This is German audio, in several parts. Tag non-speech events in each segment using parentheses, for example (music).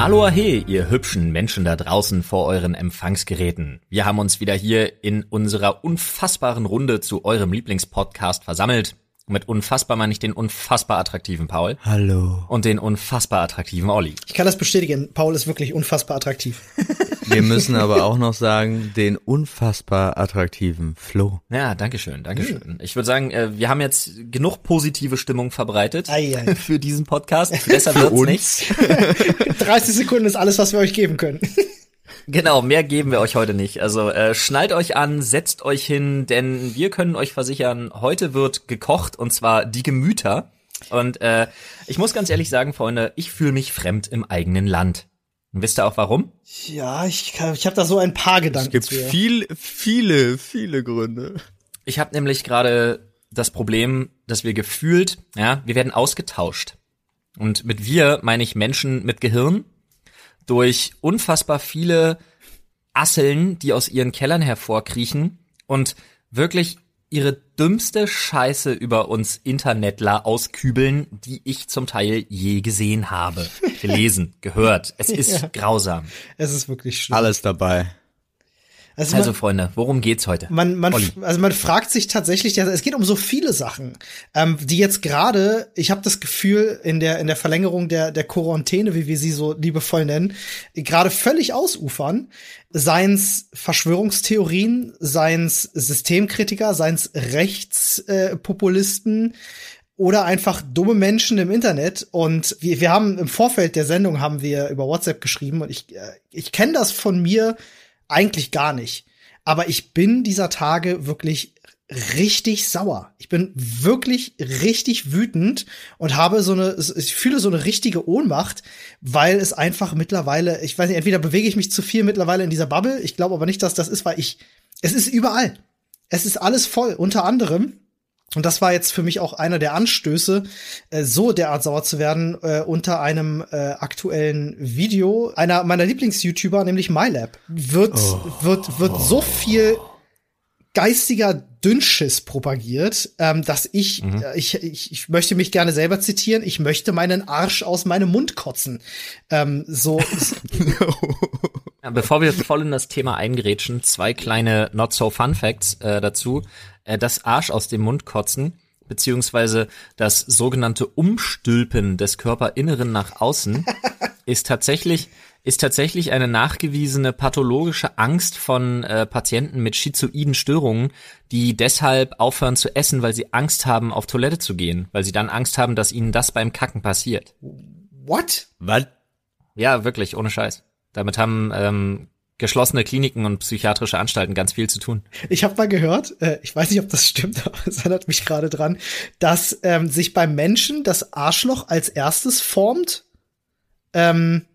Aloha, ihr hübschen Menschen da draußen vor euren Empfangsgeräten. Wir haben uns wieder hier in unserer unfassbaren Runde zu eurem Lieblingspodcast versammelt. Mit unfassbar meine ich den unfassbar attraktiven Paul. Hallo. Und den unfassbar attraktiven Olli. Ich kann das bestätigen. Paul ist wirklich unfassbar attraktiv. (laughs) Wir müssen aber auch noch sagen, den unfassbar attraktiven Flo. Ja, dankeschön, dankeschön. Hm. Ich würde sagen, äh, wir haben jetzt genug positive Stimmung verbreitet Ei, ei. (laughs) für diesen Podcast. Besser wird's nicht. (laughs) 30 Sekunden ist alles, was wir euch geben können. Genau, mehr geben wir euch heute nicht. Also äh, schnallt euch an, setzt euch hin, denn wir können euch versichern, heute wird gekocht und zwar die Gemüter. Und äh, ich muss ganz ehrlich sagen, Freunde, ich fühle mich fremd im eigenen Land. Und wisst ihr auch warum? Ja, ich, ich habe da so ein paar Gedanken. Es gibt zu. viel, viele, viele Gründe. Ich habe nämlich gerade das Problem, dass wir gefühlt, ja, wir werden ausgetauscht. Und mit wir meine ich Menschen mit Gehirn durch unfassbar viele Asseln, die aus ihren Kellern hervorkriechen und wirklich ihre dümmste Scheiße über uns Internetler auskübeln, die ich zum Teil je gesehen habe, gelesen, gehört. Es ist (laughs) Ja. grausam. Es ist wirklich schlimm. Alles dabei. Also, Also man, Freunde, worum geht's heute? man, man, Olli. also man fragt sich tatsächlich, es geht um so viele Sachen, ähm, die jetzt gerade, ich habe das Gefühl, in der in der Verlängerung der der Quarantäne, wie wir sie so liebevoll nennen, gerade völlig ausufern. Seien's Verschwörungstheorien, seien's Systemkritiker, seien's Rechtspopulisten. Äh, oder einfach dumme Menschen im Internet. Und wir, wir haben im Vorfeld der Sendung haben wir über WhatsApp geschrieben und ich, äh, ich kenne das von mir eigentlich gar nicht. Aber ich bin dieser Tage wirklich richtig sauer. Ich bin wirklich richtig wütend und habe so eine, ich fühle so eine richtige Ohnmacht, weil es einfach mittlerweile, ich weiß nicht, entweder bewege ich mich zu viel mittlerweile in dieser Bubble. Ich glaube aber nicht, dass das ist, weil ich, es ist überall. Es ist alles voll. Unter anderem und das war jetzt für mich auch einer der Anstöße, äh, so derart sauer zu werden, äh, unter einem äh, aktuellen Video einer meiner Lieblings-YouTuber, nämlich MyLab. Wird, wird, wird so viel geistiger Dünnschiss propagiert, ähm, dass ich, äh, ich, ich, ich möchte mich gerne selber zitieren, ich möchte meinen Arsch aus meinem Mund kotzen. Ähm, so, (laughs) Ja, Bevor wir voll in das Thema eingerätschen, zwei kleine Not So Fun Facts äh, dazu. Äh, das Arsch aus dem Mund kotzen, beziehungsweise das sogenannte Umstülpen des Körperinneren nach außen, (laughs) ist tatsächlich ist tatsächlich eine nachgewiesene pathologische Angst von äh, Patienten mit schizoiden Störungen, die deshalb aufhören zu essen, weil sie Angst haben, auf Toilette zu gehen, weil sie dann Angst haben, dass ihnen das beim Kacken passiert. what? Was? Ja, wirklich, ohne Scheiß. Damit haben ähm, geschlossene Kliniken und psychiatrische Anstalten ganz viel zu tun. Ich habe mal gehört, äh, ich weiß nicht, ob das stimmt, (laughs) aber es erinnert mich gerade dran, dass ähm, sich beim Menschen das Arschloch als erstes formt. Ähm,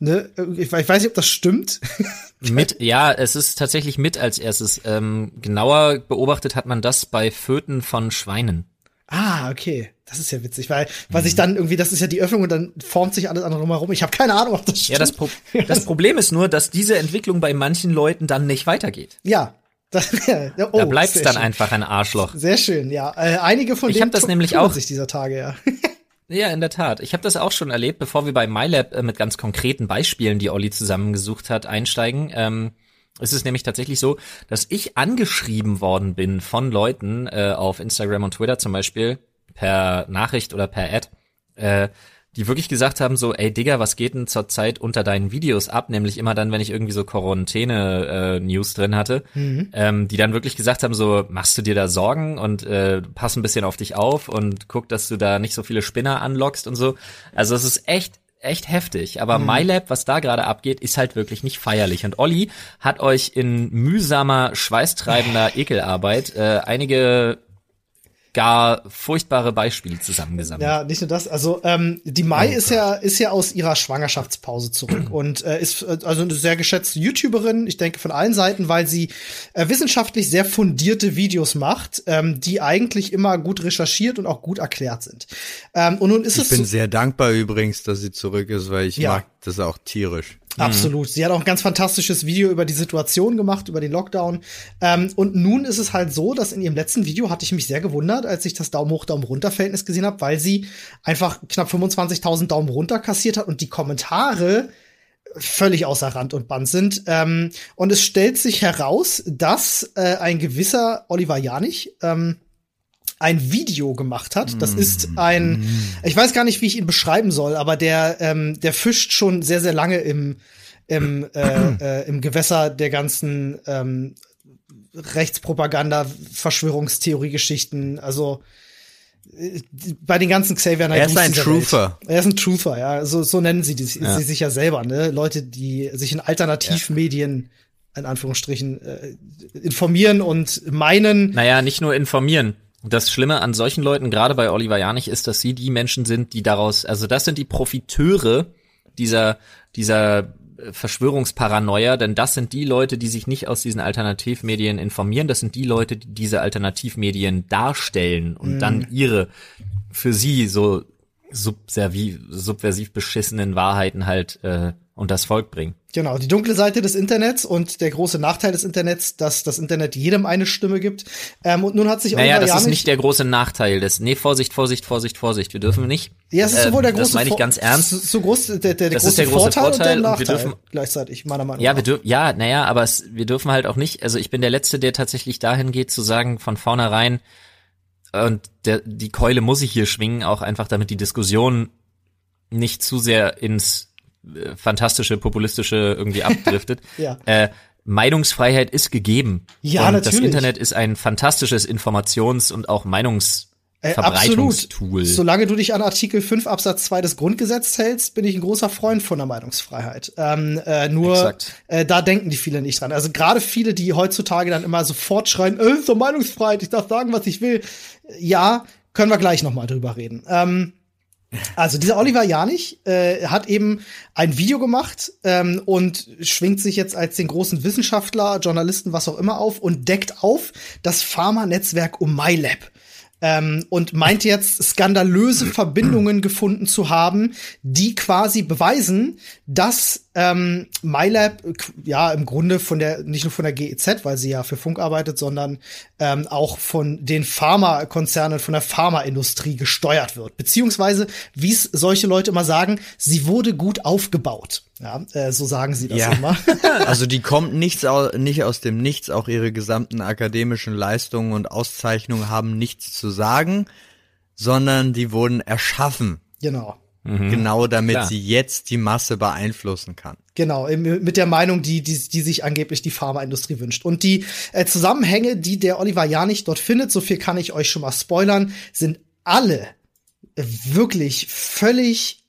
ne, ich, ich weiß nicht, ob das stimmt. (laughs) Mit, ja, es ist tatsächlich mit als erstes. Ähm, genauer beobachtet hat man das bei Föten von Schweinen. ah, okay. Das ist ja witzig, weil, weil sich dann irgendwie, das ist ja die Öffnung und dann formt sich alles andere drumherum. Ich habe keine Ahnung, ob das stimmt. Ja, das, Pro (laughs) das Problem ist nur, dass diese Entwicklung bei manchen Leuten dann nicht weitergeht. ja. (laughs) Ja, oh, Da bleibt es dann schön. einfach ein Arschloch. Sehr schön, ja. Äh, einige von Ich denen das nämlich auch- sich dieser Tage, ja. (laughs) Ja, in der Tat. Ich habe das auch schon erlebt, bevor wir bei MyLab äh, mit ganz konkreten Beispielen, die Olli zusammengesucht hat, einsteigen. Ähm, es ist nämlich tatsächlich so, dass ich angeschrieben worden bin von Leuten äh, auf Instagram und Twitter zum Beispiel per Nachricht oder per Ad, äh, die wirklich gesagt haben so, ey Digga, was geht denn zurzeit unter deinen Videos ab? Nämlich immer dann, wenn ich irgendwie so Quarantäne-News drin hatte, ähm, die dann wirklich gesagt haben so, machst du dir da Sorgen und äh, pass ein bisschen auf dich auf und guck, dass du da nicht so viele Spinner anlockst und so. Also es ist echt echt heftig, aber MyLab, was da gerade abgeht, ist halt wirklich nicht feierlich. Und Olli hat euch in mühsamer, schweißtreibender (laughs) Ekelarbeit äh, einige gar furchtbare Beispiele zusammengesammelt. Ja, nicht nur das. Also ähm, die Mai ist ja ist ja aus ihrer Schwangerschaftspause zurück (clears throat) und äh, ist äh, also eine sehr geschätzte YouTuberin. Ich denke von allen Seiten, weil sie äh, wissenschaftlich sehr fundierte Videos macht, ähm, die eigentlich immer gut recherchiert und auch gut erklärt sind. Ähm, und nun ist Ich es bin so- sehr dankbar übrigens, dass sie zurück ist, weil ich Ja. mag das auch tierisch. Absolut. Sie hat auch ein ganz fantastisches Video über die Situation gemacht, über den Lockdown. Ähm, und nun ist es halt so, dass in ihrem letzten Video hatte ich mich sehr gewundert, als ich das Daumen hoch, Daumen runter Verhältnis gesehen habe, weil sie einfach knapp 25.000 Daumen runter kassiert hat und die Kommentare völlig außer Rand und Band sind. Ähm, und es stellt sich heraus, dass äh, ein gewisser Oliver Janich ähm, ein Video gemacht hat. Das ist ein, ich weiß gar nicht, wie ich ihn beschreiben soll, aber der, ähm, der fischt schon sehr, sehr lange im, im, äh, äh, im Gewässer der ganzen ähm, Rechtspropaganda, Verschwörungstheorie-Geschichten. Also äh, bei den ganzen Xavier Er ist ein Truther. Er ist ein Truther, ja. So, so nennen sie, die, sie sich ja selber, ne? Leute, die sich in Alternativmedien in Anführungsstrichen äh, informieren und meinen, Naja, nicht nur informieren. Das Schlimme an solchen Leuten, gerade bei Oliver Janich, ist, dass sie die Menschen sind, die daraus, also das sind die Profiteure dieser, dieser äh, Verschwörungsparanoia, denn das sind die Leute, die sich nicht aus diesen Alternativmedien informieren, das sind die Leute, die diese Alternativmedien darstellen und dann ihre für sie so subserviv, subversiv beschissenen Wahrheiten halt äh, und das Volk bringen. Genau, die dunkle Seite des Internets und der große Nachteil des Internets, dass das Internet jedem eine Stimme gibt. Ähm, und nun hat sich Naja, das ist nicht der große Nachteil des. Nee, Vorsicht, Vorsicht, Vorsicht, Vorsicht. Wir dürfen nicht. Ja, es ist äh, sowohl der große Das meine ich ganz ernst. So, so groß der, der, der Das große ist der große Vorteil, und Vorteil der und wir Nachteil dürfen- gleichzeitig, meiner Meinung Ja, nach. wir dürfen, ja, naja, aber es, wir dürfen halt auch nicht, also ich bin der Letzte, der tatsächlich dahin geht, zu sagen, von vornherein, und der, die Keule muss ich hier schwingen, auch einfach damit die Diskussion nicht zu sehr ins fantastische, populistische irgendwie abdriftet. (laughs) Ja. äh, Meinungsfreiheit ist gegeben. Ja, und Das natürlich. Internet ist ein fantastisches Informations- und auch Äh, Meinungsverbreitungstool. Solange du dich an Artikel 5 Absatz 2 des Grundgesetzes hältst, bin ich ein großer Freund von der Meinungsfreiheit. Ähm, äh, nur äh, da denken die viele nicht dran. Also gerade viele, die heutzutage dann immer sofort schreien, äh, ist doch Meinungsfreiheit, ich darf sagen, was ich will. Ja, können wir gleich noch mal drüber reden. Ähm, also dieser Oliver Janich äh, hat eben ein Video gemacht ähm, und schwingt sich jetzt als den großen Wissenschaftler, Journalisten, was auch immer auf und deckt auf das Pharma-Netzwerk um MyLab. Ähm, und meint jetzt skandalöse Verbindungen gefunden zu haben, die quasi beweisen, dass ähm, MyLab ja im Grunde von der nicht nur von der GEZ, weil sie ja für Funk arbeitet, sondern ähm, auch von den Pharmakonzernen, von der Pharmaindustrie gesteuert wird. Beziehungsweise, wie es solche Leute immer sagen, sie wurde gut aufgebaut. Ja, äh, so sagen sie das Ja. immer. (laughs) (laughs) Also die kommt nichts au nicht aus dem Nichts, auch ihre gesamten akademischen Leistungen und Auszeichnungen haben nichts zu sagen, sondern die wurden erschaffen, genau. genau damit klar. sie jetzt die Masse beeinflussen kann. Genau, mit der Meinung, die, die, die sich angeblich die Pharmaindustrie wünscht. Und die äh, Zusammenhänge, die der Oliver Janich dort findet, so viel kann ich euch schon mal spoilern, sind alle wirklich völlig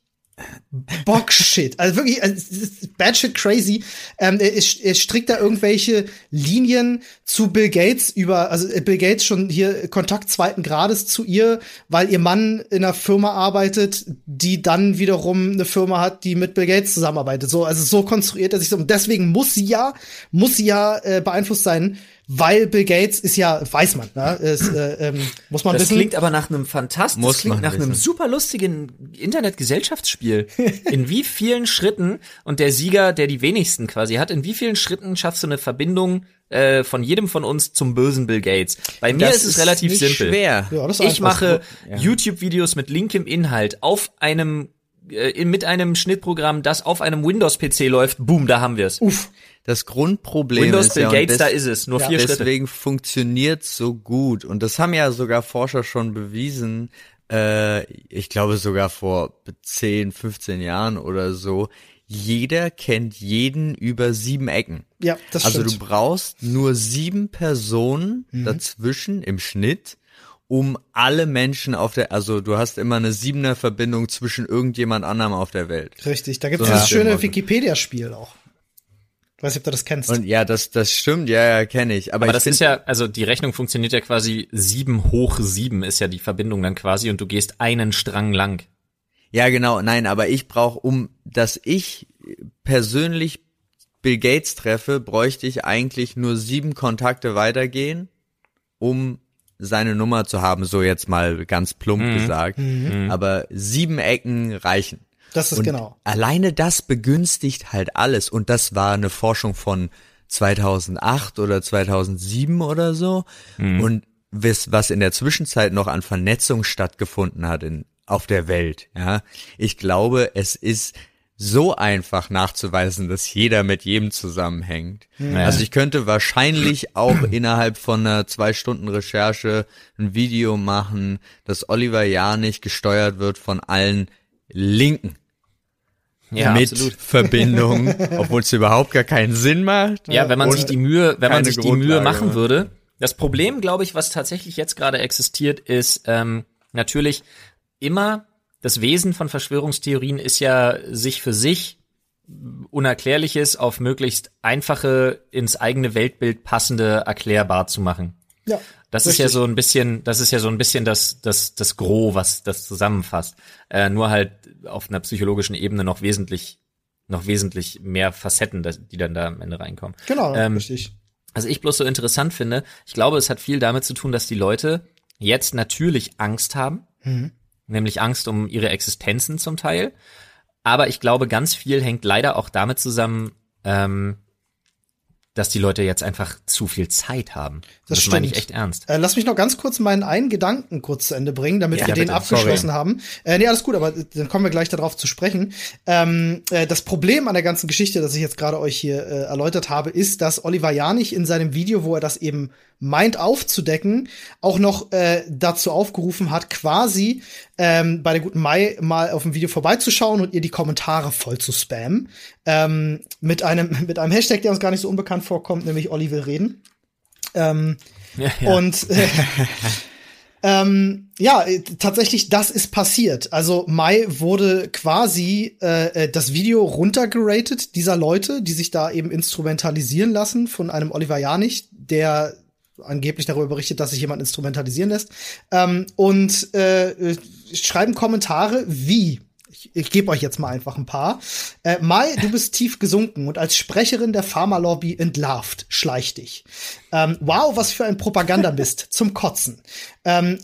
Bockshit. Also wirklich, also, es ist batshit crazy. Ähm, er, er strickt da irgendwelche Linien zu Bill Gates über, also äh, Bill Gates schon hier Kontakt zweiten Grades zu ihr, weil ihr Mann in einer Firma arbeitet, die dann wiederum eine Firma hat, die mit Bill Gates zusammenarbeitet. So, also so konstruiert er sich so. Und deswegen muss sie ja, muss sie ja äh, beeinflusst sein, weil Bill Gates ist ja, weiß man, ne? Ist, äh, ähm, muss man Das wissen. klingt aber nach einem fantastischen, Muss das klingt nach einem wissen. super lustigen Internet-Gesellschaftsspiel. In wie vielen Schritten, und der Sieger, der die wenigsten quasi hat, in wie vielen Schritten schaffst du eine Verbindung äh, von jedem von uns zum bösen Bill Gates? Bei mir Das ist es ist relativ nicht simpel. schwer. Ja, das ist Ich einfach. mache YouTube-Videos mit linkem Inhalt auf einem äh, mit einem Schnittprogramm, das auf einem Windows-PC läuft, boom, da haben wir es. Uff. Das Grundproblem Windows ist Bill ja, und Gates, da ist es, nur Ja. vier Schritte. deswegen funktioniert so gut. Und das haben ja sogar Forscher schon bewiesen, äh, ich glaube sogar vor 10, 15 Jahren oder so. Jeder kennt jeden über sieben Ecken. Ja, das also stimmt. du brauchst nur sieben Personen dazwischen im Schnitt, um alle Menschen auf der, also du hast immer eine siebener Verbindung zwischen irgendjemand anderem auf der Welt. Richtig, da gibt es So dieses schöne. Wikipedia-Spiel auch. Ich weiß nicht, ob du das kennst. Und ja, das, das stimmt, ja, ja, kenne ich. Aber, Aber ich das ist ja, also die Rechnung funktioniert ja quasi sieben hoch sieben ist ja die Verbindung dann quasi und du gehst einen Strang lang. Ja, genau, nein, aber ich brauche, um dass ich persönlich Bill Gates treffe, bräuchte ich eigentlich nur sieben Kontakte weitergehen, um seine Nummer zu haben, so jetzt mal ganz plump gesagt. Aber sieben Ecken reichen. Das ist und genau. Alleine das begünstigt halt alles. Und das war eine Forschung von 2008 oder 2007 oder so. Und was, was in der Zwischenzeit noch an Vernetzung stattgefunden hat in, auf der Welt, ja. Ich glaube, es ist so einfach nachzuweisen, dass jeder mit jedem zusammenhängt. Also ich könnte wahrscheinlich auch (clears throat) innerhalb von einer zwei Stunden Recherche ein Video machen, dass Oliver Janich gesteuert wird von allen Linken Ja, mit absolut. (laughs) Verbindung, obwohl es überhaupt gar keinen Sinn macht. Ja, wenn man sich die Mühe, wenn man sich die Mühe Grundlage, machen ne? würde. Das Problem, glaube ich, was tatsächlich jetzt gerade existiert, ist ähm, natürlich immer das Wesen von Verschwörungstheorien ist ja sich für sich Unerklärliches auf möglichst einfache, ins eigene Weltbild passende erklärbar zu machen. Ja. Das ist ja Richtig. so ein bisschen, das ist ja so ein bisschen das, das, das Gros, was das zusammenfasst. Äh, nur halt auf einer psychologischen Ebene noch wesentlich, noch wesentlich mehr Facetten, die dann da am Ende reinkommen. Genau, Ähm, richtig. Was ich bloß so interessant finde, ich glaube, es hat viel damit zu tun, dass die Leute jetzt natürlich Angst haben, nämlich Angst um ihre Existenzen zum Teil. Aber ich glaube, ganz viel hängt leider auch damit zusammen, ähm, dass die Leute jetzt einfach zu viel Zeit haben. Das das meine ich echt ernst. Äh, lass mich noch ganz kurz meinen einen Gedanken kurz zu Ende bringen, damit Ja, wir den bitte. abgeschlossen haben. Äh, nee, alles gut, aber dann kommen wir gleich darauf zu sprechen. Ähm, äh, das Problem an der ganzen Geschichte, das ich jetzt gerade euch hier äh, erläutert habe, ist, dass Oliver Janich in seinem Video, wo er das eben meint aufzudecken, auch noch äh, dazu aufgerufen hat, quasi ähm, bei der guten Mai mal auf dem Video vorbeizuschauen und ihr die Kommentare voll zu spammen. Ähm, mit einem (laughs) mit einem Hashtag, der uns gar nicht so unbekannt vorkommt, nämlich Olli will reden. Ähm, (laughs) Ja, ja. und äh, (laughs) ähm, ja, tatsächlich, das ist passiert. Also Mai wurde quasi äh, äh, das Video runtergeratet dieser Leute, die sich da eben instrumentalisieren lassen von einem Oliver Janich, der angeblich darüber berichtet, dass sich jemand instrumentalisieren lässt. Ähm, und äh, schreiben Kommentare wie ich, ich gebe euch jetzt mal einfach ein paar. Äh, Mai, du bist tief gesunken und als Sprecherin der Pharmalobby entlarvt. Schleich dich. Ähm, wow, was für ein Propagandamist. (laughs) zum Kotzen. Ähm,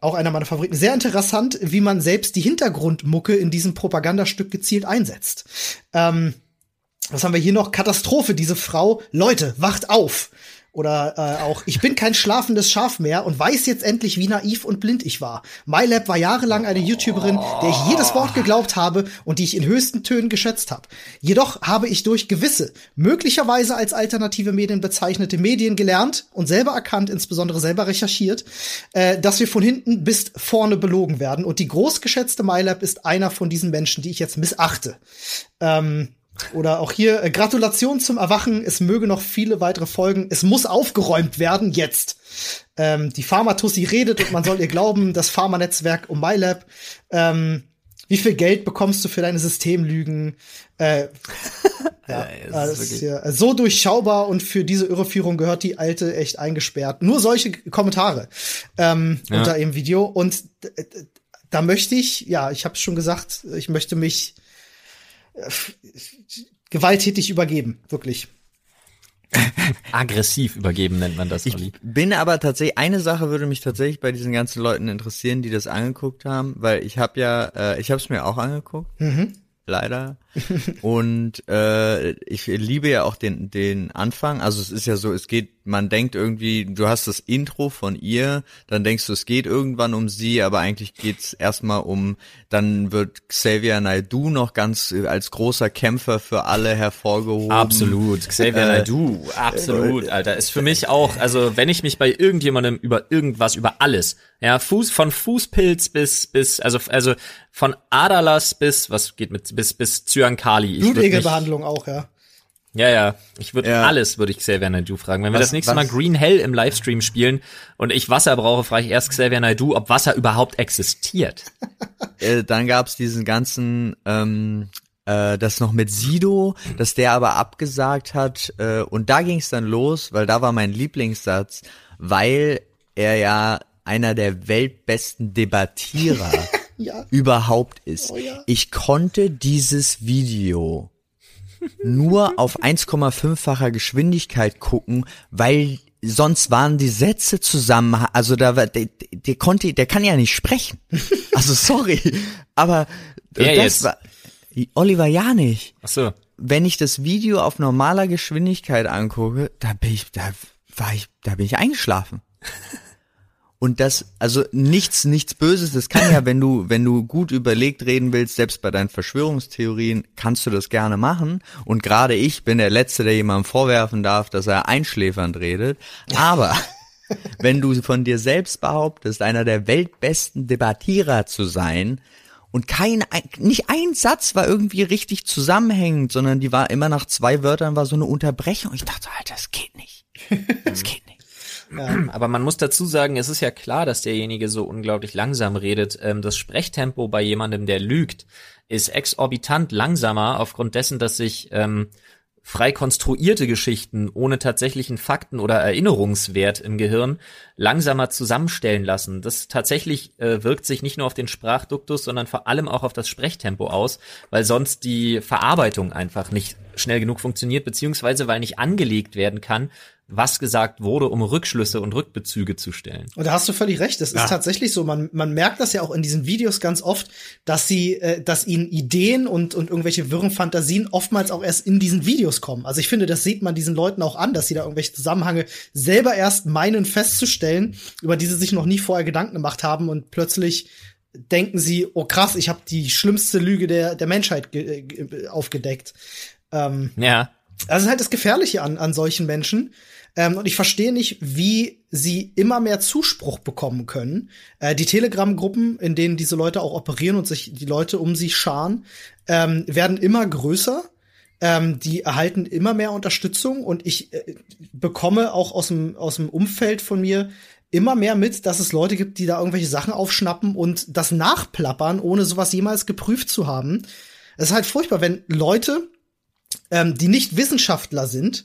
auch einer meiner Favoriten. Sehr interessant, wie man selbst die Hintergrundmucke in diesem Propagandastück gezielt einsetzt. Ähm, was haben wir hier noch? Katastrophe, diese Frau. Leute, wacht auf. Oder äh, auch, ich bin kein schlafendes Schaf mehr und weiß jetzt endlich, wie naiv und blind ich war. MyLab war jahrelang eine YouTuberin, der ich jedes Wort geglaubt habe und die ich in höchsten Tönen geschätzt habe. Jedoch habe ich durch gewisse, möglicherweise als alternative Medien bezeichnete Medien gelernt und selber erkannt, insbesondere selber recherchiert, äh, dass wir von hinten bis vorne belogen werden. Und die großgeschätzte MyLab ist einer von diesen Menschen, die ich jetzt missachte. Ähm, oder auch hier, äh, Gratulation zum Erwachen. Es möge noch viele weitere Folgen. Es muss aufgeräumt werden, jetzt. Ähm, die Pharmatussi redet und man soll ihr glauben, das Pharmanetzwerk um MyLab. Ähm, wie viel Geld bekommst du für deine Systemlügen? Äh, ja, das ist hier, äh, so durchschaubar und für diese Irreführung gehört die alte echt eingesperrt. Nur solche Kommentare ähm, Ja. unter dem Video. Und da möchte ich, ja, ich habe schon gesagt, ich möchte mich gewalttätig übergeben, wirklich. (laughs) Aggressiv übergeben nennt man das, Olli. Ich bin aber tatsächlich, eine Sache würde mich tatsächlich bei diesen ganzen Leuten interessieren, die das angeguckt haben, weil ich habe ja, äh, ich habe es mir auch angeguckt, leider. (laughs) Und äh, ich liebe ja auch den den Anfang. Also es ist ja so, es geht, man denkt irgendwie, du hast das Intro von ihr, dann denkst du, es geht irgendwann um sie, aber eigentlich geht's erstmal um, dann wird Xavier Naidoo noch ganz äh, als großer Kämpfer für alle hervorgehoben. Absolut. Xavier Äh, Naidoo, absolut, Alter. Ist für mich auch, also wenn ich mich bei irgendjemandem über irgendwas, über alles, ja, Fuß, von Fußpilz bis, bis, also, also von Adalas bis, was geht mit, bis, bis Zyankali. Mich- Blutegelbehandlung auch, ja. Ja, ja. Ich würde Ja. alles, würde ich Xavier Naidoo fragen. Wenn wir Was- das nächste was- Mal Green Hell im Livestream spielen und ich Wasser brauche, frage ich erst Xavier Naidoo, ob Wasser überhaupt existiert. (laughs) äh, dann gab's diesen ganzen, ähm, äh, das noch mit Sido, dass der aber abgesagt hat. Äh, und da ging's dann los, weil da war mein Lieblingssatz, weil er ja einer der weltbesten Debattierer (laughs) Ja. überhaupt ist. Oh ja. Ich konnte dieses Video nur auf (laughs) 1,5-facher Geschwindigkeit gucken, weil sonst waren die Sätze zusammen, also da war, der, der konnte, der kann ja nicht sprechen. (laughs) Also sorry, aber Wer das jetzt? war Oliver ja nicht. Ach so. Wenn ich das Video auf normaler Geschwindigkeit angucke, da bin ich, da war ich, da bin ich eingeschlafen. (laughs) Und das, also nichts, nichts Böses, das kann ja, (laughs) wenn du, wenn du gut überlegt reden willst, selbst bei deinen Verschwörungstheorien, kannst du das gerne machen. Und gerade ich bin der Letzte, der jemandem vorwerfen darf, dass er einschläfernd redet. Aber (laughs) wenn du von dir selbst behauptest, einer der weltbesten Debattierer zu sein, und kein, nicht ein Satz war irgendwie richtig zusammenhängend, sondern die war immer nach zwei Wörtern war so eine Unterbrechung. Ich dachte, Alter, das geht nicht. Das (laughs) geht nicht. Ja. Aber man muss dazu sagen, es ist ja klar, dass derjenige so unglaublich langsam redet. Ähm, das Sprechtempo bei jemandem, der lügt, ist exorbitant langsamer aufgrund dessen, dass sich ähm, frei konstruierte Geschichten ohne tatsächlichen Fakten oder Erinnerungswert im Gehirn langsamer zusammenstellen lassen. Das tatsächlich äh, wirkt sich nicht nur auf den Sprachduktus, sondern vor allem auch auf das Sprechtempo aus, weil sonst die Verarbeitung einfach nicht schnell genug funktioniert, beziehungsweise weil nicht angelegt werden kann, was gesagt wurde, um Rückschlüsse und Rückbezüge zu stellen. Und da hast du völlig recht. Das ja. ist tatsächlich so. Man, man merkt das ja auch in diesen Videos ganz oft, dass sie, äh, dass ihnen Ideen und, und irgendwelche wirren Fantasien oftmals auch erst in diesen Videos kommen. Also ich finde, das sieht man diesen Leuten auch an, dass sie da irgendwelche Zusammenhänge selber erst meinen festzustellen, über die sie sich noch nie vorher Gedanken gemacht haben und plötzlich denken sie, oh krass, ich habe die schlimmste Lüge der, der Menschheit äh, aufgedeckt. Ähm, ja. Das ist halt das Gefährliche an, an solchen Menschen. Ähm, und ich verstehe nicht, wie sie immer mehr Zuspruch bekommen können. Äh, die Telegram-Gruppen, in denen diese Leute auch operieren und sich die Leute um sie scharen, ähm, werden immer größer. Ähm, die erhalten immer mehr Unterstützung und ich äh, bekomme auch aus dem, aus dem Umfeld von mir immer mehr mit, dass es Leute gibt, die da irgendwelche Sachen aufschnappen und das nachplappern, ohne sowas jemals geprüft zu haben. Es ist halt furchtbar, wenn Leute, ähm, die nicht Wissenschaftler sind,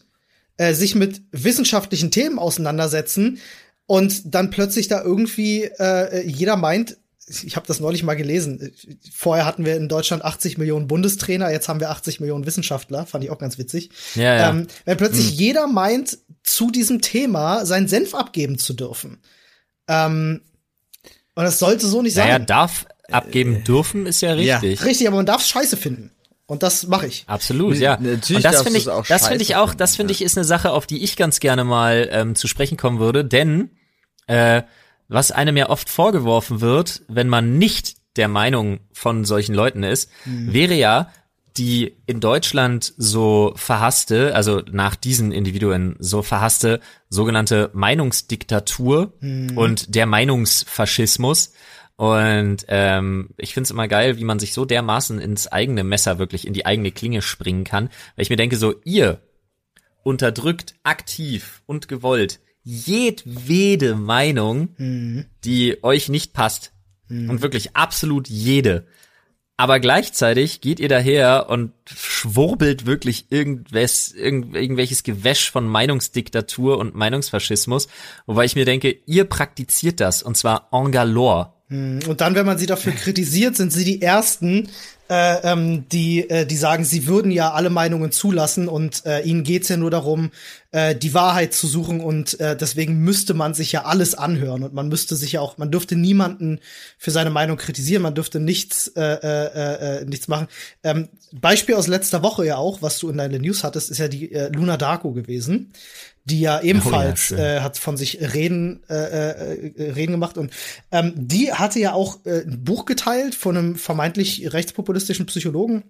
äh, sich mit wissenschaftlichen Themen auseinandersetzen und dann plötzlich da irgendwie äh, jeder meint, ich habe das neulich mal gelesen. Vorher hatten wir in Deutschland 80 Millionen Bundestrainer, jetzt haben wir 80 Millionen Wissenschaftler, fand ich auch ganz witzig. Ja, ja. Ähm, wenn plötzlich hm. jeder meint, zu diesem Thema seinen Senf abgeben zu dürfen. Ähm, und das sollte so nicht sein. Naja, darf abgeben dürfen, ist ja richtig. Ja. Richtig, aber man darf Scheiße finden. Und das mache ich. Absolut, ja. Natürlich und das finde ich, das finde ich auch, das finde ich ist eine Sache, auf die ich ganz gerne mal ähm, zu sprechen kommen würde, denn äh, was einem ja oft vorgeworfen wird, wenn man nicht der Meinung von solchen Leuten ist, mhm. wäre ja die in Deutschland so verhasste, also nach diesen Individuen so verhasste sogenannte Meinungsdiktatur mhm. und der Meinungsfaschismus und ähm, ich find's immer geil, wie man sich so dermaßen ins eigene Messer wirklich in die eigene Klinge springen kann. Weil ich mir denke, so ihr unterdrückt aktiv und gewollt jedwede Meinung, mhm. die euch nicht passt. Mhm. Und wirklich absolut jede. Aber gleichzeitig geht ihr daher und schwurbelt wirklich irgendwas, irgend, irgendwelches Gewäsch von Meinungsdiktatur und Meinungsfaschismus, wobei ich mir denke, ihr praktiziert das und zwar en galore. Hm, und dann, wenn man sie dafür (laughs) kritisiert, sind sie die Ersten, äh, ähm, die, äh, die sagen, sie würden ja alle Meinungen zulassen und äh, ihnen geht's ja nur darum, äh, die Wahrheit zu suchen und äh, deswegen müsste man sich ja alles anhören und man müsste sich ja auch, man dürfte niemanden für seine Meinung kritisieren, man dürfte nichts, äh, äh, äh, nichts machen. Ähm, Beispiel aus letzter Woche ja auch, was du in deiner News hattest, ist ja die äh, Luna Darko gewesen die ja ebenfalls oh ja, äh, hat von sich reden äh, äh, reden gemacht. Und ähm, die hatte ja auch äh, ein Buch geteilt von einem vermeintlich rechtspopulistischen Psychologen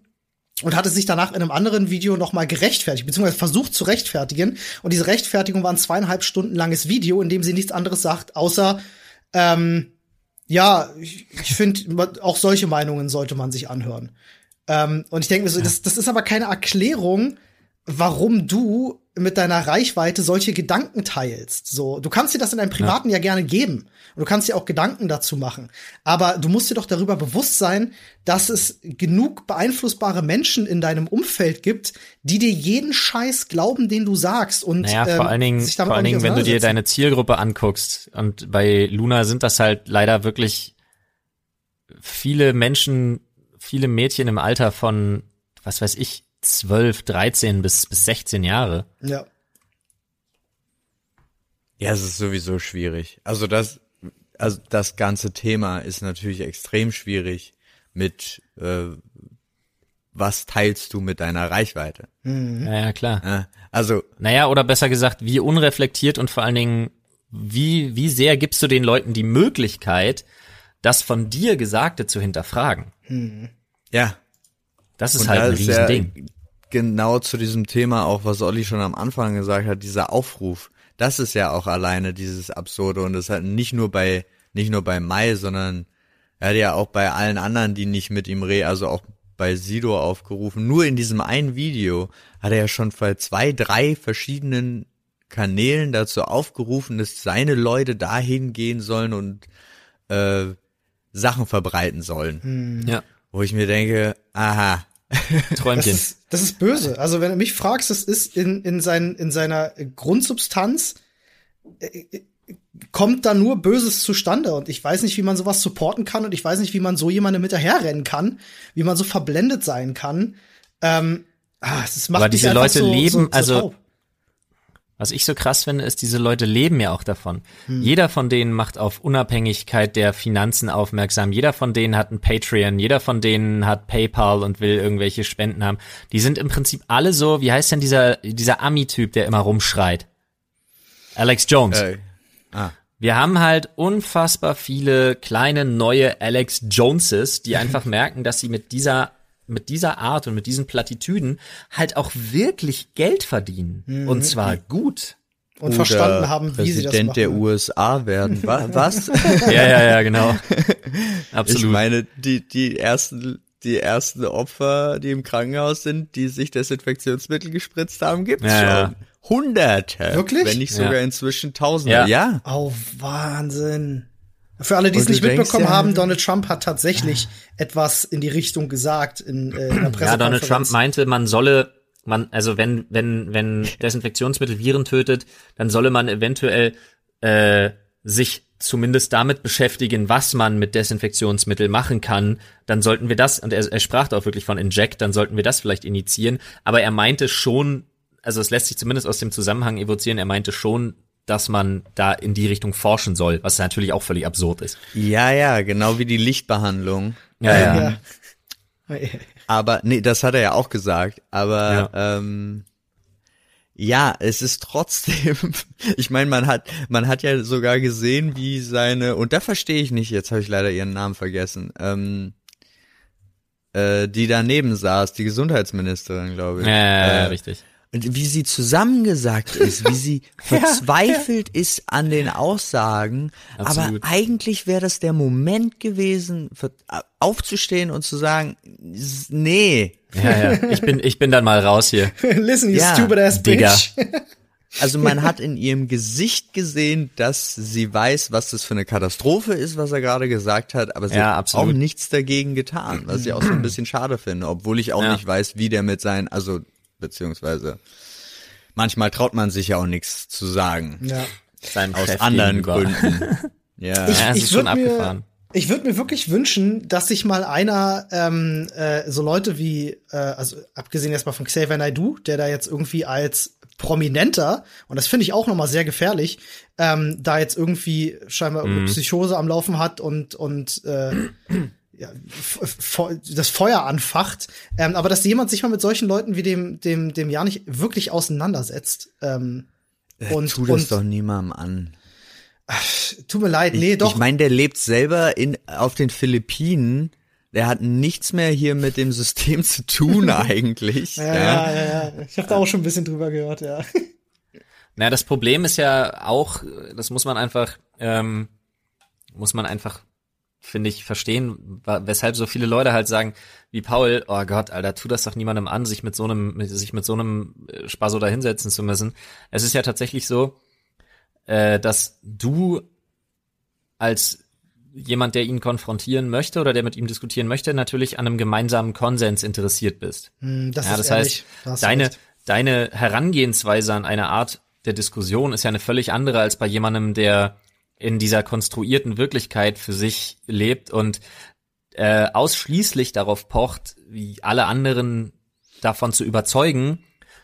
und hatte sich danach in einem anderen Video noch mal gerechtfertigt beziehungsweise versucht zu rechtfertigen. Und diese Rechtfertigung war ein zweieinhalb Stunden langes Video, in dem sie nichts anderes sagt außer ähm, ja, ich, ich finde, auch solche Meinungen sollte man sich anhören. Ähm, und ich denke mir so, das, das ist aber keine Erklärung, warum du mit deiner Reichweite solche Gedanken teilst. So, du kannst dir das in deinem Privaten ja, ja gerne geben und du kannst dir auch Gedanken dazu machen. Aber du musst dir doch darüber bewusst sein, dass es genug beeinflussbare Menschen in deinem Umfeld gibt, die dir jeden Scheiß glauben, den du sagst. Und naja, vor ähm, allen Dingen, vor allen Dingen, wenn du dir deine Zielgruppe anguckst und bei Luna sind das halt leider wirklich viele Menschen, viele Mädchen im Alter von, was weiß ich, 12, 13 bis, bis 16 Jahre. Ja. Ja, es ist sowieso schwierig. Also das, also das ganze Thema ist natürlich extrem schwierig mit äh, was teilst du mit deiner Reichweite? Ja, ja, klar. Ja, also, Naja, oder besser gesagt, wie unreflektiert und vor allen Dingen, wie, wie sehr gibst du den Leuten die Möglichkeit, das von dir Gesagte zu hinterfragen? ja. Das ist Und halt da ein ist ja Riesending. Genau zu diesem Thema auch, was Olli schon am Anfang gesagt hat, dieser Aufruf. Das ist ja auch alleine dieses Absurde und das halt nicht nur bei, nicht nur bei Mai, sondern er hat ja auch bei allen anderen, die nicht mit ihm reden, also auch bei Sido aufgerufen. Nur in diesem einen Video hat er ja schon bei zwei, drei verschiedenen Kanälen dazu aufgerufen, dass seine Leute dahin gehen sollen und äh, Sachen verbreiten sollen. Ja, Wo ich mir denke, aha, (laughs) Das Träumchen. ist, das ist böse. Also wenn du mich fragst, das ist in, in, sein, in seiner Grundsubstanz äh, äh, kommt da nur Böses zustande und ich weiß nicht, wie man sowas supporten kann und ich weiß nicht, wie man so jemandem hinterherrennen kann, wie man so verblendet sein kann. Ähm, ah, das macht Aber diese Leute so, leben, so, so also- taub. Was ich so krass finde, ist, diese Leute leben ja auch davon. Jeder von denen macht auf Unabhängigkeit der Finanzen aufmerksam. Jeder von denen hat ein Patreon. Jeder von denen hat PayPal und will irgendwelche Spenden haben. Die sind im Prinzip alle so, wie heißt denn dieser, dieser Ami-Typ, der immer rumschreit? Alex Jones. äh, ah. Wir haben halt unfassbar viele kleine neue Alex Joneses, die (laughs) einfach merken, dass sie mit dieser mit dieser Art und mit diesen Plattitüden halt auch wirklich Geld verdienen. Und zwar gut. und Oder verstanden haben, wie sie das Präsident machen. der USA werden. Wa- (laughs) Was? (laughs) Ja, ja, ja, genau. ich Absolut. meine, die, die ersten, die ersten Opfer, die im Krankenhaus sind, die sich Desinfektionsmittel gespritzt haben, gibt's Ja, ja. schon. Hunderte. Wirklich? Wenn nicht Ja. sogar inzwischen Tausende. Ja. Ja. Oh, Wahnsinn. Für alle, die es nicht denkst mitbekommen ja- haben, Donald Trump hat tatsächlich etwas in die Richtung gesagt in, äh, in der Pressekonferenz. ja, Donald Trump meinte, man solle, man, also wenn, wenn, wenn Desinfektionsmittel Viren tötet, dann solle man eventuell äh, sich zumindest damit beschäftigen, was man mit Desinfektionsmittel machen kann, dann sollten wir das, und er, er sprach da auch wirklich von Inject, dann sollten wir das vielleicht initiieren. Aber er meinte schon, also es lässt sich zumindest aus dem Zusammenhang evozieren, er meinte schon, dass man da in die Richtung forschen soll, was natürlich auch völlig absurd ist. Ja, ja, genau wie die Lichtbehandlung. Ja, ja. Ja. Aber, nee, das hat er ja auch gesagt. Aber, Ja. ähm, ja, es ist trotzdem, (laughs) ich meine, man hat, man hat ja sogar gesehen, wie seine, und da verstehe ich nicht, jetzt habe ich leider ihren Namen vergessen, ähm, äh, die daneben saß, die Gesundheitsministerin, glaube ich. Ja, ja, ja, äh, richtig. Und wie sie zusammengesagt ist, wie sie (laughs) verzweifelt ist an den Aussagen. Absolut. Aber eigentlich wäre das der Moment gewesen, ver- aufzustehen und zu sagen, nee. Ja, ja. Ich bin, ich bin dann mal raus hier. (laughs) Listen, you Ja, stupid ass Digga. bitch. (laughs) Also man hat in ihrem Gesicht gesehen, dass sie weiß, was das für eine Katastrophe ist, was er gerade gesagt hat, aber sie Ja, hat auch nichts dagegen getan, was ich auch so ein bisschen schade finde, obwohl ich auch Ja. nicht weiß, wie der mit seinen, also beziehungsweise manchmal traut man sich ja auch nichts zu sagen. Ja. Seinem Aus Chef anderen gegenüber. Gründen. (laughs) Ja. Ja, es ich ist schon abgefahren. Ich würde mir wirklich wünschen, dass sich mal einer, ähm, äh, so Leute wie, äh, also abgesehen erstmal von Xavier Naidoo, der da jetzt irgendwie als Prominenter, und das finde ich auch nochmal sehr gefährlich, ähm, da jetzt irgendwie scheinbar Mhm. irgendeine Psychose am Laufen hat und, und äh, ja, das Feuer anfacht. Ähm, aber dass jemand sich mal mit solchen Leuten wie dem, dem, dem ja nicht wirklich auseinandersetzt. Ähm, und, Tu das und doch niemandem an. tut mir leid, nee, ich, doch. Ich meine, der lebt selber in auf den Philippinen. Der hat nichts mehr hier mit dem System zu tun (laughs) eigentlich. ja, ja, ja, ja. Ich habe da auch schon ein bisschen drüber gehört, ja. (laughs) Na, das Problem ist ja auch, das muss man einfach, ähm, muss man einfach, finde ich, verstehen, weshalb so viele Leute halt sagen, wie Paul, oh Gott, Alter, tu das doch niemandem an, sich mit so einem, mit, sich mit so einem äh, Spaß da hinsetzen zu müssen. Es ist ja tatsächlich so, äh, dass du als jemand, der ihn konfrontieren möchte oder der mit ihm diskutieren möchte, natürlich an einem gemeinsamen Konsens interessiert bist. Hm, Das ja, ist das heißt, Da hast du deine, deine Herangehensweise an eine Art der Diskussion ist ja eine völlig andere als bei jemandem, der in dieser konstruierten Wirklichkeit für sich lebt und äh, ausschließlich darauf pocht, wie alle anderen davon zu überzeugen,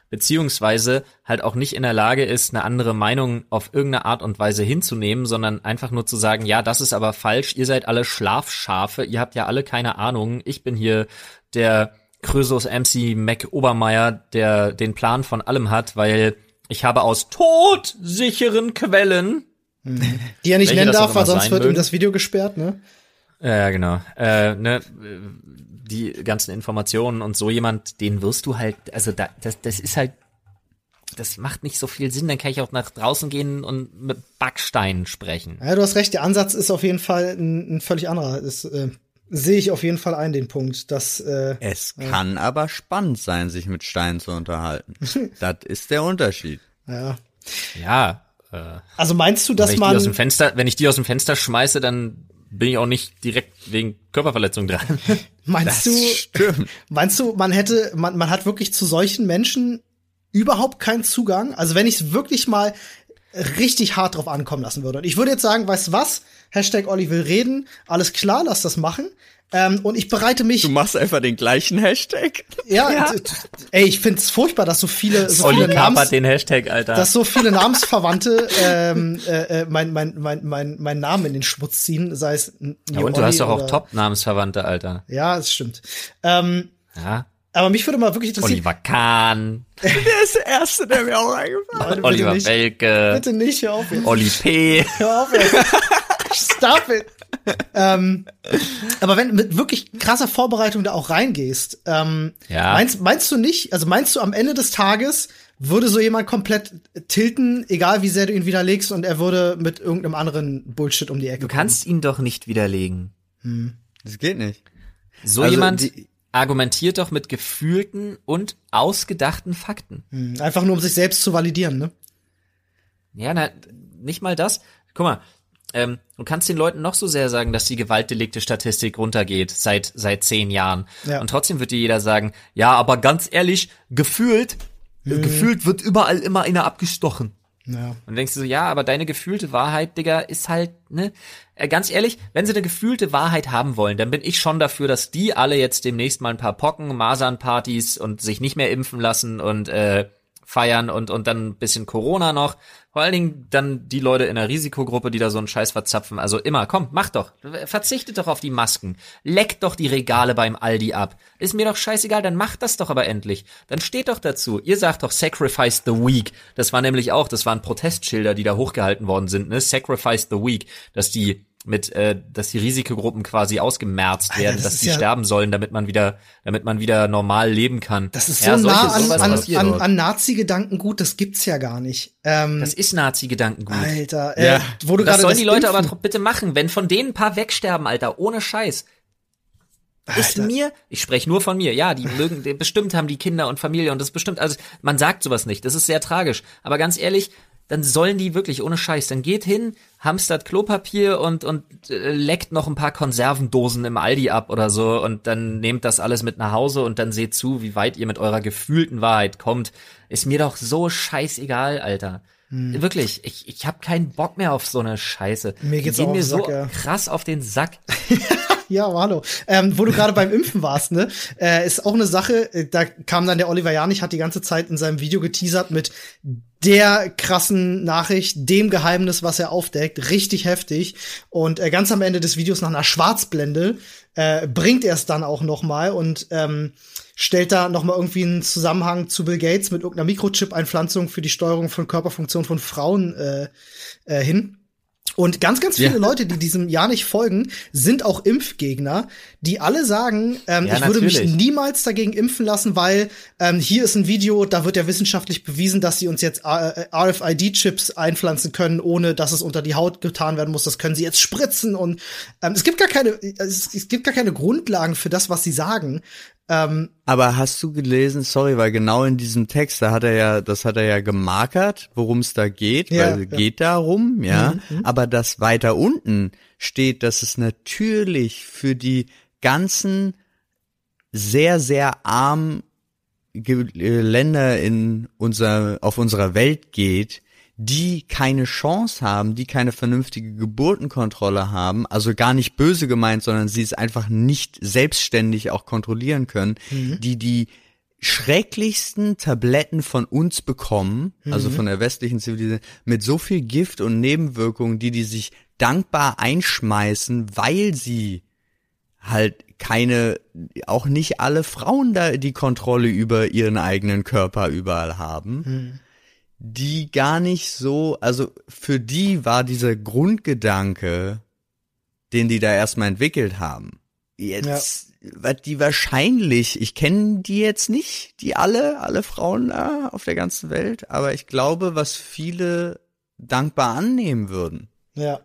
beziehungsweise halt auch nicht in der Lage ist, eine andere Meinung auf irgendeine Art und Weise hinzunehmen, sondern einfach nur zu sagen, ja, das ist aber falsch, ihr seid alle Schlafschafe, ihr habt ja alle keine Ahnung, ich bin hier der Krösus MC Mac Obermeier, der den Plan von allem hat, weil ich habe aus todsicheren Quellen, Die er nicht nennen darf, weil sonst wird ihm das Video gesperrt, ne? ja genau, äh, ne, die ganzen Informationen und so jemand, den wirst du halt, also da, das, das ist halt, das macht nicht so viel Sinn, dann kann ich auch nach draußen gehen und mit Backsteinen sprechen. Ja, du hast recht, der Ansatz ist auf jeden Fall ein, ein völlig anderer. Das äh, sehe ich auf jeden Fall ein, den Punkt, dass äh, Es kann aber spannend sein, sich mit Steinen zu unterhalten. (laughs) das ist der Unterschied. ja. Ja, äh, Also meinst du, dass wenn ich die aus dem man Fenster, wenn ich die aus dem Fenster schmeiße, dann bin ich auch nicht direkt wegen Körperverletzung dran. (laughs) meinst du Stimmt. meinst du, man hätte man man hat wirklich zu solchen Menschen überhaupt keinen Zugang? Also wenn ich es wirklich mal richtig hart drauf ankommen lassen würde. Und ich würde jetzt sagen, weißt du was? Hashtag Olli will reden. Alles klar, lass das machen. Ähm, und ich bereite mich. Du machst einfach den gleichen Hashtag. (laughs) Ja, t- ey, ich find's furchtbar, dass so viele, so Olli viele Namens, kapert den Hashtag, Alter. dass so viele Namensverwandte ähm, äh, äh, mein, mein, mein, mein, mein Namen in den Schmutz ziehen, sei es ein ja, und du Olli hast doch auch Top-Namensverwandte, Alter. Ja, das stimmt. Ähm, Ja. Aber mich würde mal wirklich interessieren. Oliver Kahn, (laughs) Der ist der Erste, der mir auch eingefallen bitte Oliver nicht, Welke, Bitte nicht, hör auf jetzt. Olli P. (laughs) Hör auf jetzt. Stop it. ähm, aber wenn mit wirklich krasser Vorbereitung da auch reingehst, ähm, Ja. meinst, meinst du nicht, also meinst du am Ende des Tages würde so jemand komplett tilten, egal wie sehr du ihn widerlegst und er würde mit irgendeinem anderen Bullshit um die Ecke Du kannst ihn doch nicht widerlegen. Das geht nicht. So Also jemand die- argumentiert doch mit gefühlten und ausgedachten Fakten. kommen. Einfach nur um sich selbst zu validieren, ne? Ja, na, nicht mal das. Guck mal, ähm, du kannst den Leuten noch so sehr sagen, dass die Gewaltdelikte-Statistik runtergeht seit seit zehn Jahren. Ja. Und trotzdem wird dir jeder sagen, ja, aber ganz ehrlich, gefühlt, Mhm. gefühlt wird überall immer einer abgestochen. Ja. Und denkst du so, ja, aber deine gefühlte Wahrheit, Digga, ist halt, ne? Äh, ganz ehrlich, wenn sie eine gefühlte Wahrheit haben wollen, dann bin ich schon dafür, dass die alle jetzt demnächst mal ein paar Pocken, Masernpartys und sich nicht mehr impfen lassen und äh, feiern und und dann ein bisschen Corona noch. Vor allen Dingen dann die Leute in der Risikogruppe, die da so einen Scheiß verzapfen. Also immer, komm, mach doch. Verzichtet doch auf die Masken. Leckt doch die Regale beim Aldi ab. Ist mir doch scheißegal, dann macht das doch aber endlich. Dann steht doch dazu. Ihr sagt doch Sacrifice the Weak. Das war nämlich auch, das waren Protestschilder, die da hochgehalten worden sind, ne? Sacrifice the Weak, dass die mit, äh, dass die Risikogruppen quasi ausgemerzt Alter, werden, das dass ist die ja- sterben sollen, damit man wieder, damit man wieder normal leben kann. Das ist Ja, so nah an, an, an, an Nazi-Gedankengut, das gibt's ja gar nicht. Ähm, Das ist Nazi-Gedankengut. Alter, äh, Ja. wo du das sollen das die Leute Impfen- aber doch bitte machen. Wenn von denen ein paar wegsterben, Alter, ohne Scheiß. Ist Alter. mir, ich spreche nur von mir, ja, die mögen, die- bestimmt haben die Kinder und Familie und das ist bestimmt, also man sagt sowas nicht, das ist sehr tragisch. Aber ganz ehrlich, dann sollen die wirklich ohne Scheiß, dann geht hin, hamstert Klopapier und und äh, leckt noch ein paar Konservendosen im Aldi ab oder so und dann nehmt das alles mit nach Hause und dann seht zu, wie weit ihr mit eurer gefühlten Wahrheit kommt. Ist mir doch so scheißegal, Alter. Hm. Wirklich, ich, ich habe keinen Bock mehr auf so eine Scheiße. Mir geht's Die gehen auch mir den so Sack, ja. krass auf den Sack. (laughs) Ja, hallo. Ähm, wo du gerade beim Impfen warst, ne, äh, ist auch eine Sache, äh, da kam dann der Oliver Janich, hat die ganze Zeit in seinem Video geteasert mit der krassen Nachricht, dem Geheimnis, was er aufdeckt, richtig heftig. Und äh, ganz am Ende des Videos nach einer Schwarzblende äh, bringt er es dann auch noch mal und ähm, stellt da noch mal irgendwie einen Zusammenhang zu Bill Gates mit irgendeiner Mikrochip-Einpflanzung für die Steuerung von Körperfunktionen von Frauen äh, äh, hin. Und ganz, ganz viele Ja. Leute, die diesem Jahr nicht folgen, sind auch Impfgegner, die alle sagen, ähm, Ja, ich würde mich natürlich. niemals dagegen impfen lassen, weil ähm, hier ist ein Video, da wird ja wissenschaftlich bewiesen, dass sie uns jetzt äh, RFID-Chips einpflanzen können, ohne dass es unter die Haut getan werden muss. Das können sie jetzt spritzen und ähm, es gibt gar keine, es, es gibt gar keine Grundlagen für das, was sie sagen. Ähm, Aber hast du gelesen, sorry, weil genau in diesem Text, da hat er ja, das hat er ja gemarkert, worum es da geht, Ja, weil ja. geht darum, ja. Aber das weiter unten steht, dass es natürlich für die ganzen sehr, sehr armen äh, Länder in unser, auf unserer Welt geht, die keine Chance haben, die keine vernünftige Geburtenkontrolle haben, also gar nicht böse gemeint, sondern sie es einfach nicht selbstständig auch kontrollieren können, die die schrecklichsten Tabletten von uns bekommen, also von der westlichen Zivilisation, mit so viel Gift und Nebenwirkungen, die die sich dankbar einschmeißen, weil sie halt keine, auch nicht alle Frauen da die Kontrolle über ihren eigenen Körper überall haben, hm. Die gar nicht so, also für die war dieser Grundgedanke, den die da erstmal entwickelt haben, jetzt, ja. die wahrscheinlich, ich kenne die jetzt nicht, die alle, alle Frauen da auf der ganzen Welt, aber ich glaube, was viele dankbar annehmen würden. Ja.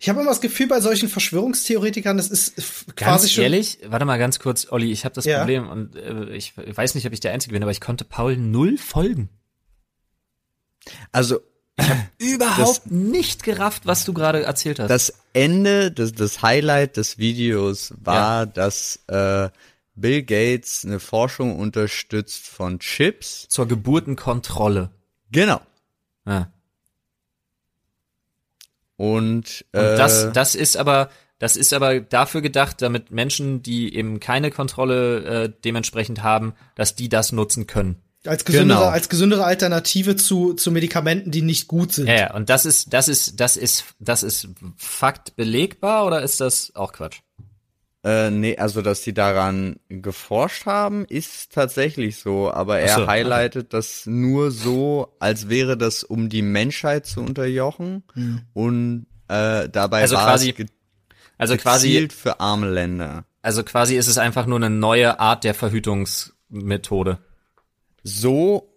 Ich habe immer das Gefühl bei solchen Verschwörungstheoretikern, das ist quasi ganz schon. Ehrlich, warte mal ganz kurz, Olli, ich habe das ja. Problem und äh, ich weiß nicht, ob ich der Einzige bin, aber ich konnte Paul null folgen. Also ich habe (laughs) überhaupt das, nicht gerafft, was du gerade erzählt hast. Das Ende, das, das Highlight des Videos war, ja. dass äh, Bill Gates eine Forschung unterstützt von Chips zur Geburtenkontrolle. Genau. Ja. Und, äh, Und das, das ist aber, das ist aber dafür gedacht, damit Menschen, die eben keine Kontrolle äh, dementsprechend haben, dass die das nutzen können. Als gesündere, genau. als gesündere Alternative zu, zu Medikamenten, die nicht gut sind. Ja, ja, und das ist, das ist, das ist, das ist Fakt belegbar oder ist das auch Quatsch? Äh, nee, also dass die daran geforscht haben, ist tatsächlich so, aber er so, highlightet okay. das nur so, als wäre das um die Menschheit zu unterjochen hm. und äh, dabei also war quasi, es ge also quasi für arme Länder. Also quasi ist es einfach nur eine neue Art der Verhütungsmethode. So.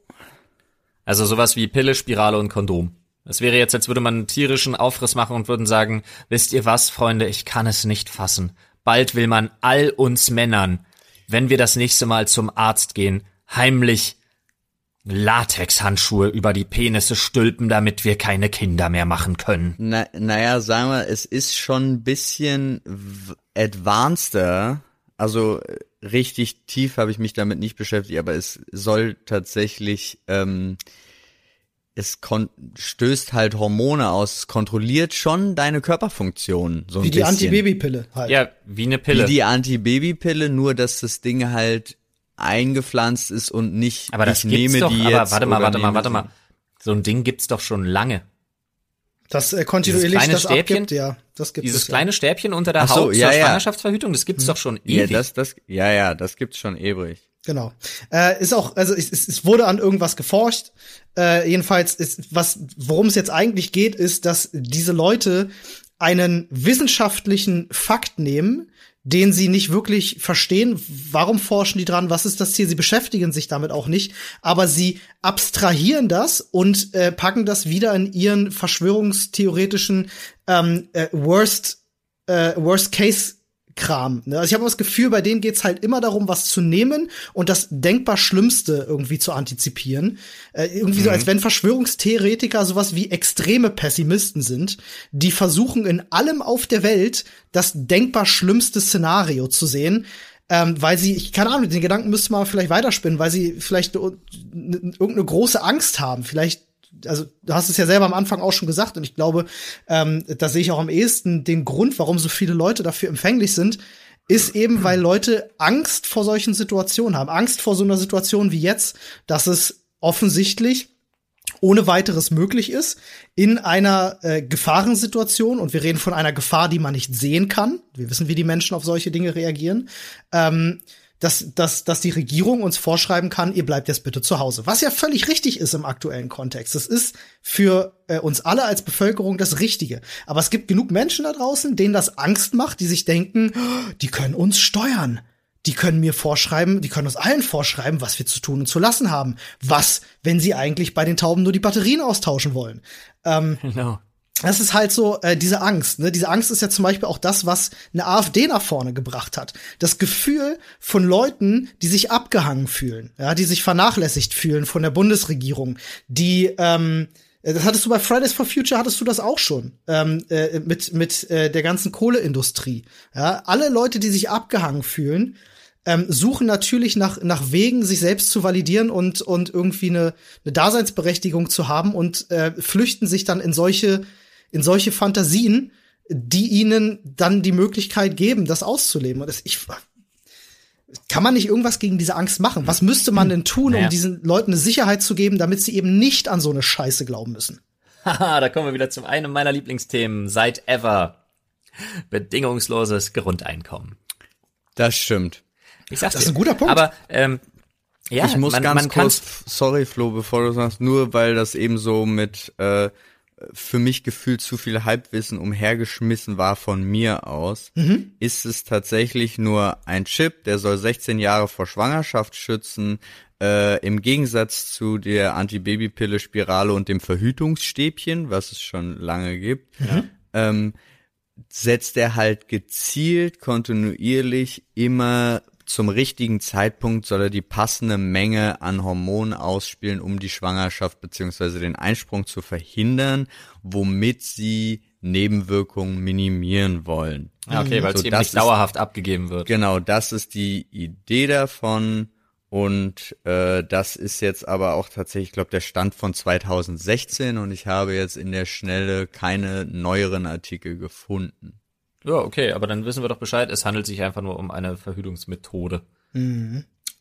Also sowas wie Pille, Spirale und Kondom. Es wäre jetzt, als würde man einen tierischen Aufriss machen und würden sagen, wisst ihr was, Freunde, ich kann es nicht fassen. Bald will man all uns Männern, wenn wir das nächste Mal zum Arzt gehen, heimlich Latexhandschuhe über die Penisse stülpen, damit wir keine Kinder mehr machen können. Na, naja, sagen wir, es ist schon ein bisschen advanceder. Also äh, richtig tief habe ich mich damit nicht beschäftigt, aber es soll tatsächlich ähm, es stößt halt Hormone aus, es kontrolliert schon deine Körperfunktion so ein Wie die. Antibabypille halt. Ja, wie eine Pille. Wie die Antibabypille, nur dass das Ding halt eingepflanzt ist und nicht aber das ich nehme doch, die aber jetzt warte mal, warte mal, warte mal. So ein Ding gibt's doch schon lange. Das äh, kontinuierlich das Stäbchen, abgibt, ja, das gibt Dieses es, kleine ja. Stäbchen unter der so, Haut ja, zur ja. Schwangerschaftsverhütung, das gibt's hm. doch schon ewig. Ja, das, das, ja, ja, das gibt's schon ewig. Genau. Äh, ist auch, also es, es wurde an irgendwas geforscht. Äh, jedenfalls ist, was, worum es jetzt eigentlich geht, ist, dass diese Leute einen wissenschaftlichen Fakt nehmen, den sie nicht wirklich verstehen. Warum forschen die dran? Was ist das Ziel? Sie beschäftigen sich damit auch nicht, aber sie abstrahieren das und äh, packen das wieder in ihren verschwörungstheoretischen ähm, äh, Worst äh, Worst Case Kram. Ne? Also ich habe das Gefühl, bei denen geht's halt immer darum, was zu nehmen und das denkbar Schlimmste irgendwie zu antizipieren. Äh, irgendwie mhm. so, als wenn Verschwörungstheoretiker sowas wie extreme Pessimisten sind, die versuchen in allem auf der Welt das denkbar schlimmste Szenario zu sehen. Ähm, weil sie, ich keine Ahnung, den Gedanken müsste man vielleicht weiterspinnen, weil sie vielleicht irgendeine große Angst haben, vielleicht also du hast es ja selber am Anfang auch schon gesagt und ich glaube, ähm, da sehe ich auch am ehesten den Grund, warum so viele Leute dafür empfänglich sind, ist eben, weil Leute Angst vor solchen Situationen haben. Angst vor so einer Situation wie jetzt, dass es offensichtlich ohne weiteres möglich ist, in einer äh, Gefahrensituation, und wir reden von einer Gefahr, die man nicht sehen kann, wir wissen, wie die Menschen auf solche Dinge reagieren, ähm, dass, dass, dass die Regierung uns vorschreiben kann, ihr bleibt jetzt bitte zu Hause. Was ja völlig richtig ist im aktuellen Kontext. Das ist für äh, uns alle als Bevölkerung das Richtige. Aber es gibt genug Menschen da draußen, denen das Angst macht, die sich denken, oh, die können uns steuern. Die können mir vorschreiben, die können uns allen vorschreiben, was wir zu tun und zu lassen haben. Was, wenn sie eigentlich bei den Tauben nur die Batterien austauschen wollen? Ähm, genau das ist halt so äh, diese Angst. Ne? Diese Angst ist ja zum Beispiel auch das, was eine AfD nach vorne gebracht hat. Das Gefühl von Leuten, die sich abgehangen fühlen, ja, die sich vernachlässigt fühlen von der Bundesregierung, die ähm, äh, das hattest du bei Fridays for Future, hattest du das auch schon ähm, äh, mit mit äh, der ganzen Kohleindustrie. Ja, alle Leute, die sich abgehangen fühlen, ähm, suchen natürlich nach, nach Wegen, sich selbst zu validieren und, und irgendwie eine, eine Daseinsberechtigung zu haben und äh, flüchten sich dann in solche in solche Fantasien, die ihnen dann die Möglichkeit geben, das auszuleben. Und das, ich, kann man nicht irgendwas gegen diese Angst machen? Was müsste man denn tun, naja. um diesen Leuten eine Sicherheit zu geben, damit sie eben nicht an so eine Scheiße glauben müssen? Haha, da kommen wir wieder zum einen meiner Lieblingsthemen seit ever. Bedingungsloses Grundeinkommen. Das stimmt. Ich sag's Das ist dir. ein guter Punkt. Aber ähm, ja, ich muss man, ganz man kurz, sorry Flo, bevor du sagst, nur weil das eben so mit äh, für mich gefühlt zu viel Halbwissen umhergeschmissen war von mir aus, Mhm. ist es tatsächlich nur ein Chip, der soll 16 Jahre vor Schwangerschaft schützen, äh, im Gegensatz zu der Antibabypille Spirale und dem Verhütungsstäbchen, was es schon lange gibt. Ähm, setzt er halt gezielt, kontinuierlich immer zum richtigen Zeitpunkt soll er die passende Menge an Hormonen ausspielen, um die Schwangerschaft beziehungsweise den Einsprung zu verhindern, womit sie Nebenwirkungen minimieren wollen. Ja, okay, weil es So, eben das nicht ist- dauerhaft abgegeben wird. Genau, das ist die Idee davon. Und äh, das ist jetzt aber auch tatsächlich, ich glaube, der Stand von 2016 und ich habe jetzt in der Schnelle keine neueren Artikel gefunden. Ja, okay, aber dann wissen wir doch Bescheid, es handelt sich einfach nur um eine Verhütungsmethode.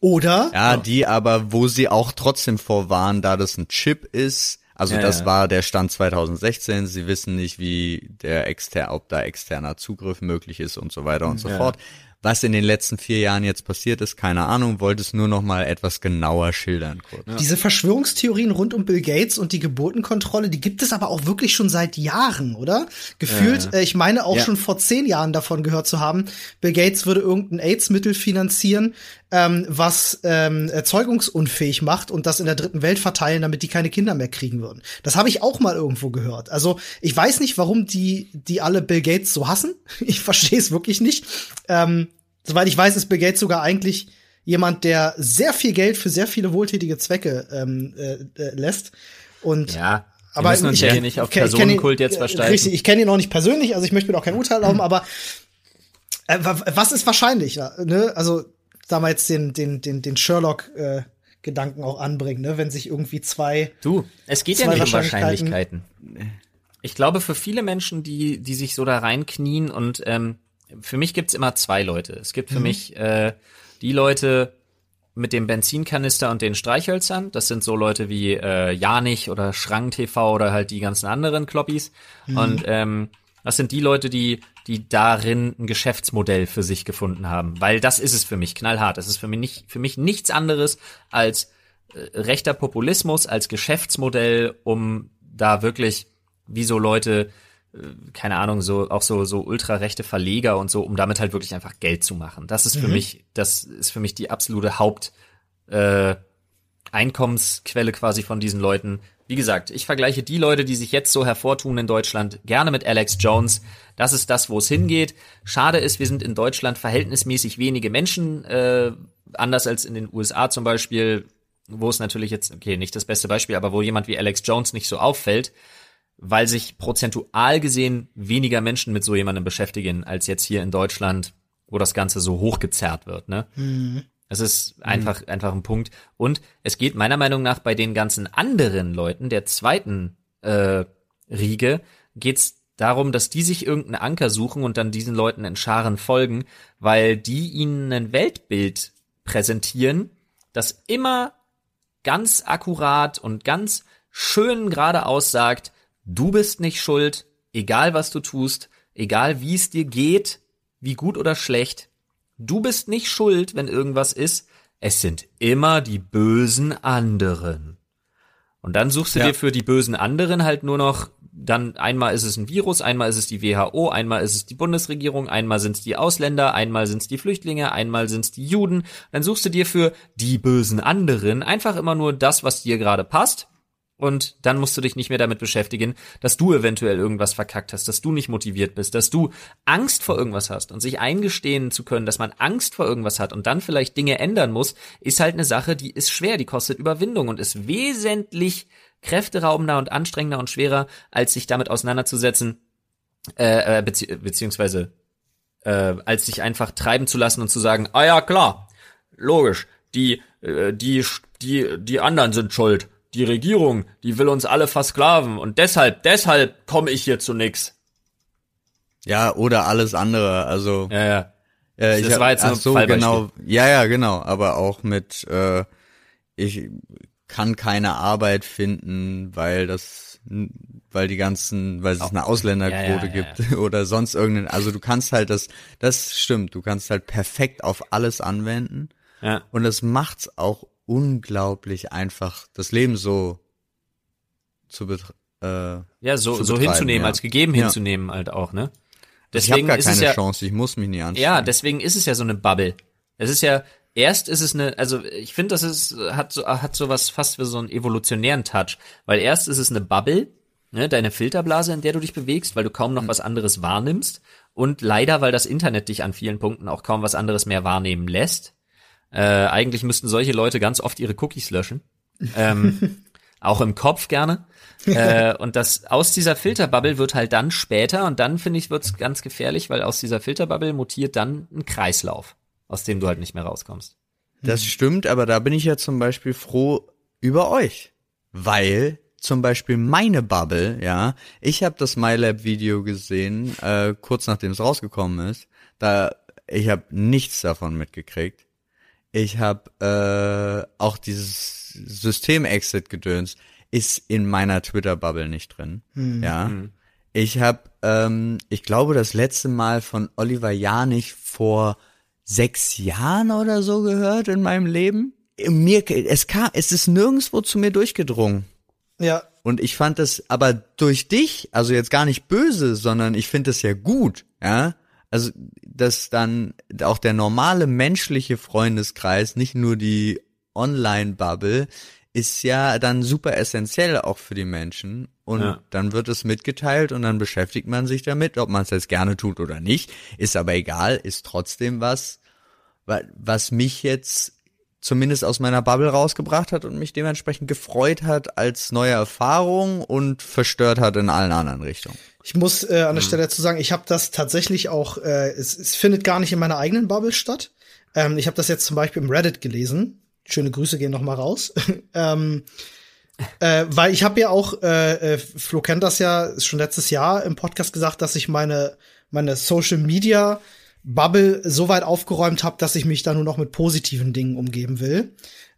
Oder Ja, die aber, wo sie auch trotzdem vorwarnen, da das ein Chip ist. Also Ja, das ja. war der Stand 2016. Sie wissen nicht, wie der exter, ob da externer Zugriff möglich ist und so weiter und so Ja. fort. Was in den letzten vier Jahren jetzt passiert ist, keine Ahnung, wollte es nur noch mal etwas genauer schildern kurz. Diese Verschwörungstheorien rund um Bill Gates und die Geburtenkontrolle, die gibt es aber auch wirklich schon seit Jahren, oder? Gefühlt, äh, ich meine auch Ja. schon vor zehn Jahren davon gehört zu haben, Bill Gates würde irgendein AIDS-Mittel finanzieren, ähm, was ähm, erzeugungsunfähig macht und das in der dritten Welt verteilen, damit die keine Kinder mehr kriegen würden. Das habe ich auch mal irgendwo gehört. Also ich weiß nicht, warum die, die alle Bill Gates so hassen. (laughs) Ich verstehe es wirklich nicht. Ähm, soweit ich weiß, ist Bill Gates sogar eigentlich jemand, der sehr viel Geld für sehr viele wohltätige Zwecke ähm, äh, äh, lässt. Und Ja, wir aber müssen uns ich, hier nicht auf Personenkult jetzt äh, versteifen. Richtig, ich kenne ihn auch nicht persönlich, also ich möchte mir auch kein Urteil erlauben, aber äh, wa- was ist wahrscheinlich? Ne? Also, da mal jetzt den, den, den, den Sherlock-Gedanken auch anbringen, ne? wenn sich irgendwie zwei Du, es geht ja nicht um Wahrscheinlichkeiten. Ich glaube, für viele Menschen, die, die sich so da reinknien und ähm, für mich gibt's immer zwei Leute. Es gibt für mich äh, die Leute mit dem Benzinkanister und den Streichhölzern. Das sind so Leute wie äh, Janich oder Schrank TV oder halt die ganzen anderen Kloppis. Und ähm, das sind die Leute, die, die darin ein Geschäftsmodell für sich gefunden haben. Weil das ist es für mich, knallhart. Das ist für mich nicht, für mich nichts anderes als äh, rechter Populismus als Geschäftsmodell, um da wirklich wie so Leute, äh, keine Ahnung, so auch so so ultrarechte Verleger und so, um damit halt wirklich einfach Geld zu machen. Das ist für mich, das ist für mich die absolute Haupt äh, Einkommensquelle quasi von diesen Leuten. Wie gesagt, ich vergleiche die Leute, die sich jetzt so hervortun in Deutschland, gerne mit Alex Jones. Das ist das, wo es hingeht. Schade ist, wir sind in Deutschland verhältnismäßig wenige Menschen, äh, anders als in den USA zum Beispiel, wo es natürlich jetzt, okay, nicht das beste Beispiel, aber wo jemand wie Alex Jones nicht so auffällt, weil sich prozentual gesehen weniger Menschen mit so jemandem beschäftigen, als jetzt hier in Deutschland, wo das Ganze so hochgezerrt wird, ne? Es ist einfach, einfach ein Punkt. Und es geht meiner Meinung nach bei den ganzen anderen Leuten der zweiten äh, Riege geht's darum, dass die sich irgendeinen Anker suchen und dann diesen Leuten in Scharen folgen, weil die ihnen ein Weltbild präsentieren, das immer ganz akkurat und ganz schön gerade aussagt, du bist nicht schuld, egal was du tust, egal wie es dir geht, wie gut oder schlecht, du bist nicht schuld, wenn irgendwas ist, es sind immer die bösen anderen. Und dann suchst du Ja. dir für die bösen anderen halt nur noch, dann einmal ist es ein Virus, einmal ist es die WHO, einmal ist es die Bundesregierung, einmal sind es die Ausländer, einmal sind es die Flüchtlinge, einmal sind es die Juden. Dann suchst du dir für die bösen anderen einfach immer nur das, was dir gerade passt. Und dann musst du dich nicht mehr damit beschäftigen, dass du eventuell irgendwas verkackt hast, dass du nicht motiviert bist, dass du Angst vor irgendwas hast. Und sich eingestehen zu können, dass man Angst vor irgendwas hat und dann vielleicht Dinge ändern muss, ist halt eine Sache, die ist schwer, die kostet Überwindung und ist wesentlich kräfteraubender und anstrengender und schwerer, als sich damit auseinanderzusetzen, äh, äh, bezieh beziehungsweise äh, als sich einfach treiben zu lassen und zu sagen, ah ja klar, logisch, die äh, die die die anderen sind schuld, die Regierung, die will uns alle versklaven und deshalb deshalb komme ich hier zu nix. Ja, oder alles andere. Also Ja, ja. äh, das hab- war jetzt ein so, genau. Ja, ja, genau. Aber auch mit äh, ich kann keine Arbeit finden, weil das weil die ganzen, weil es eine Ausländerquote Ja, ja, ja, gibt (laughs) oder sonst irgendeinen. Also du kannst halt das, das stimmt, du kannst halt perfekt auf alles anwenden Ja. und das macht's auch unglaublich einfach, das Leben so zu betreiben. Äh, Ja, so, zu so hinzunehmen, ja. als gegeben Ja. hinzunehmen halt auch, ne? ich habe gar keine ja, Chance, ich muss mich nie anstrengen. Ja, deswegen ist es ja so eine Bubble. Es ist ja, erst ist es eine, also ich finde, das ist, hat so, hat sowas fast wie so einen evolutionären Touch. Weil erst ist es eine Bubble, ne, deine Filterblase, in der du dich bewegst, weil du kaum noch was anderes wahrnimmst. Und leider, weil das Internet dich an vielen Punkten auch kaum was anderes mehr wahrnehmen lässt. Äh, eigentlich müssten solche Leute ganz oft ihre Cookies löschen. Ähm, (laughs) auch im Kopf gerne. äh, und das aus dieser Filterbubble wird halt dann später und dann finde ich wird's ganz gefährlich, weil aus dieser Filterbubble mutiert dann ein Kreislauf, aus dem du halt nicht mehr rauskommst. Das stimmt, aber da bin ich ja zum Beispiel froh über euch. Weil zum Beispiel meine Bubble, ja, ich habe das MyLab-Video gesehen, äh, kurz nachdem es rausgekommen ist. Da ich habe nichts davon mitgekriegt. Ich habe äh, auch dieses System-Exit-Gedöns ist in meiner Twitter-Bubble nicht drin. Ja. Ich habe, ähm, ich glaube, das letzte Mal von Oliver Janich vor sechs Jahren oder so gehört in meinem Leben. Mir, es kam, es ist nirgendwo zu mir durchgedrungen. Ja, Und ich fand das aber durch dich, also jetzt gar nicht böse, sondern ich finde das ja gut, ja. Also, dass dann auch der normale menschliche Freundeskreis, nicht nur die Online-Bubble, ist ja dann super essentiell auch für die Menschen. Und Ja. dann wird es mitgeteilt und dann beschäftigt man sich damit, ob man es jetzt gerne tut oder nicht. Ist aber egal, ist trotzdem was, wa- was mich jetzt zumindest aus meiner Bubble rausgebracht hat und mich dementsprechend gefreut hat als neue Erfahrung und verstört hat in allen anderen Richtungen. Ich muss äh, an der Stelle dazu sagen, ich habe das tatsächlich auch, äh, es, es findet gar nicht in meiner eigenen Bubble statt. Ähm, ich habe das jetzt zum Beispiel im Reddit gelesen. Schöne Grüße gehen noch mal raus. (laughs) ähm, äh, weil ich habe ja auch, äh, äh, Flo kennt das ja, schon letztes Jahr im Podcast gesagt, dass ich meine, meine Social Media Bubble so weit aufgeräumt habe, dass ich mich da nur noch mit positiven Dingen umgeben will.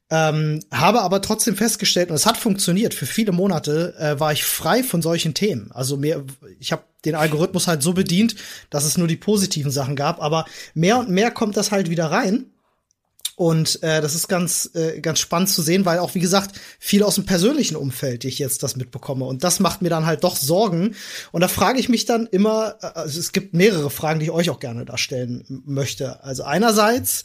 Ähm, habe aber trotzdem festgestellt, und es hat funktioniert, für viele Monate äh, war ich frei von solchen Themen. Also mir, ich habe den Algorithmus halt so bedient, dass es nur die positiven Sachen gab, aber mehr und mehr kommt das halt wieder rein. Und äh, das ist ganz, äh, ganz spannend zu sehen, weil auch, wie gesagt, viel aus dem persönlichen Umfeld ich jetzt das mitbekomme. Und das macht mir dann halt doch Sorgen. Und da frage ich mich dann immer, äh, also es gibt mehrere Fragen, die ich euch auch gerne da stellen m- möchte. Also einerseits,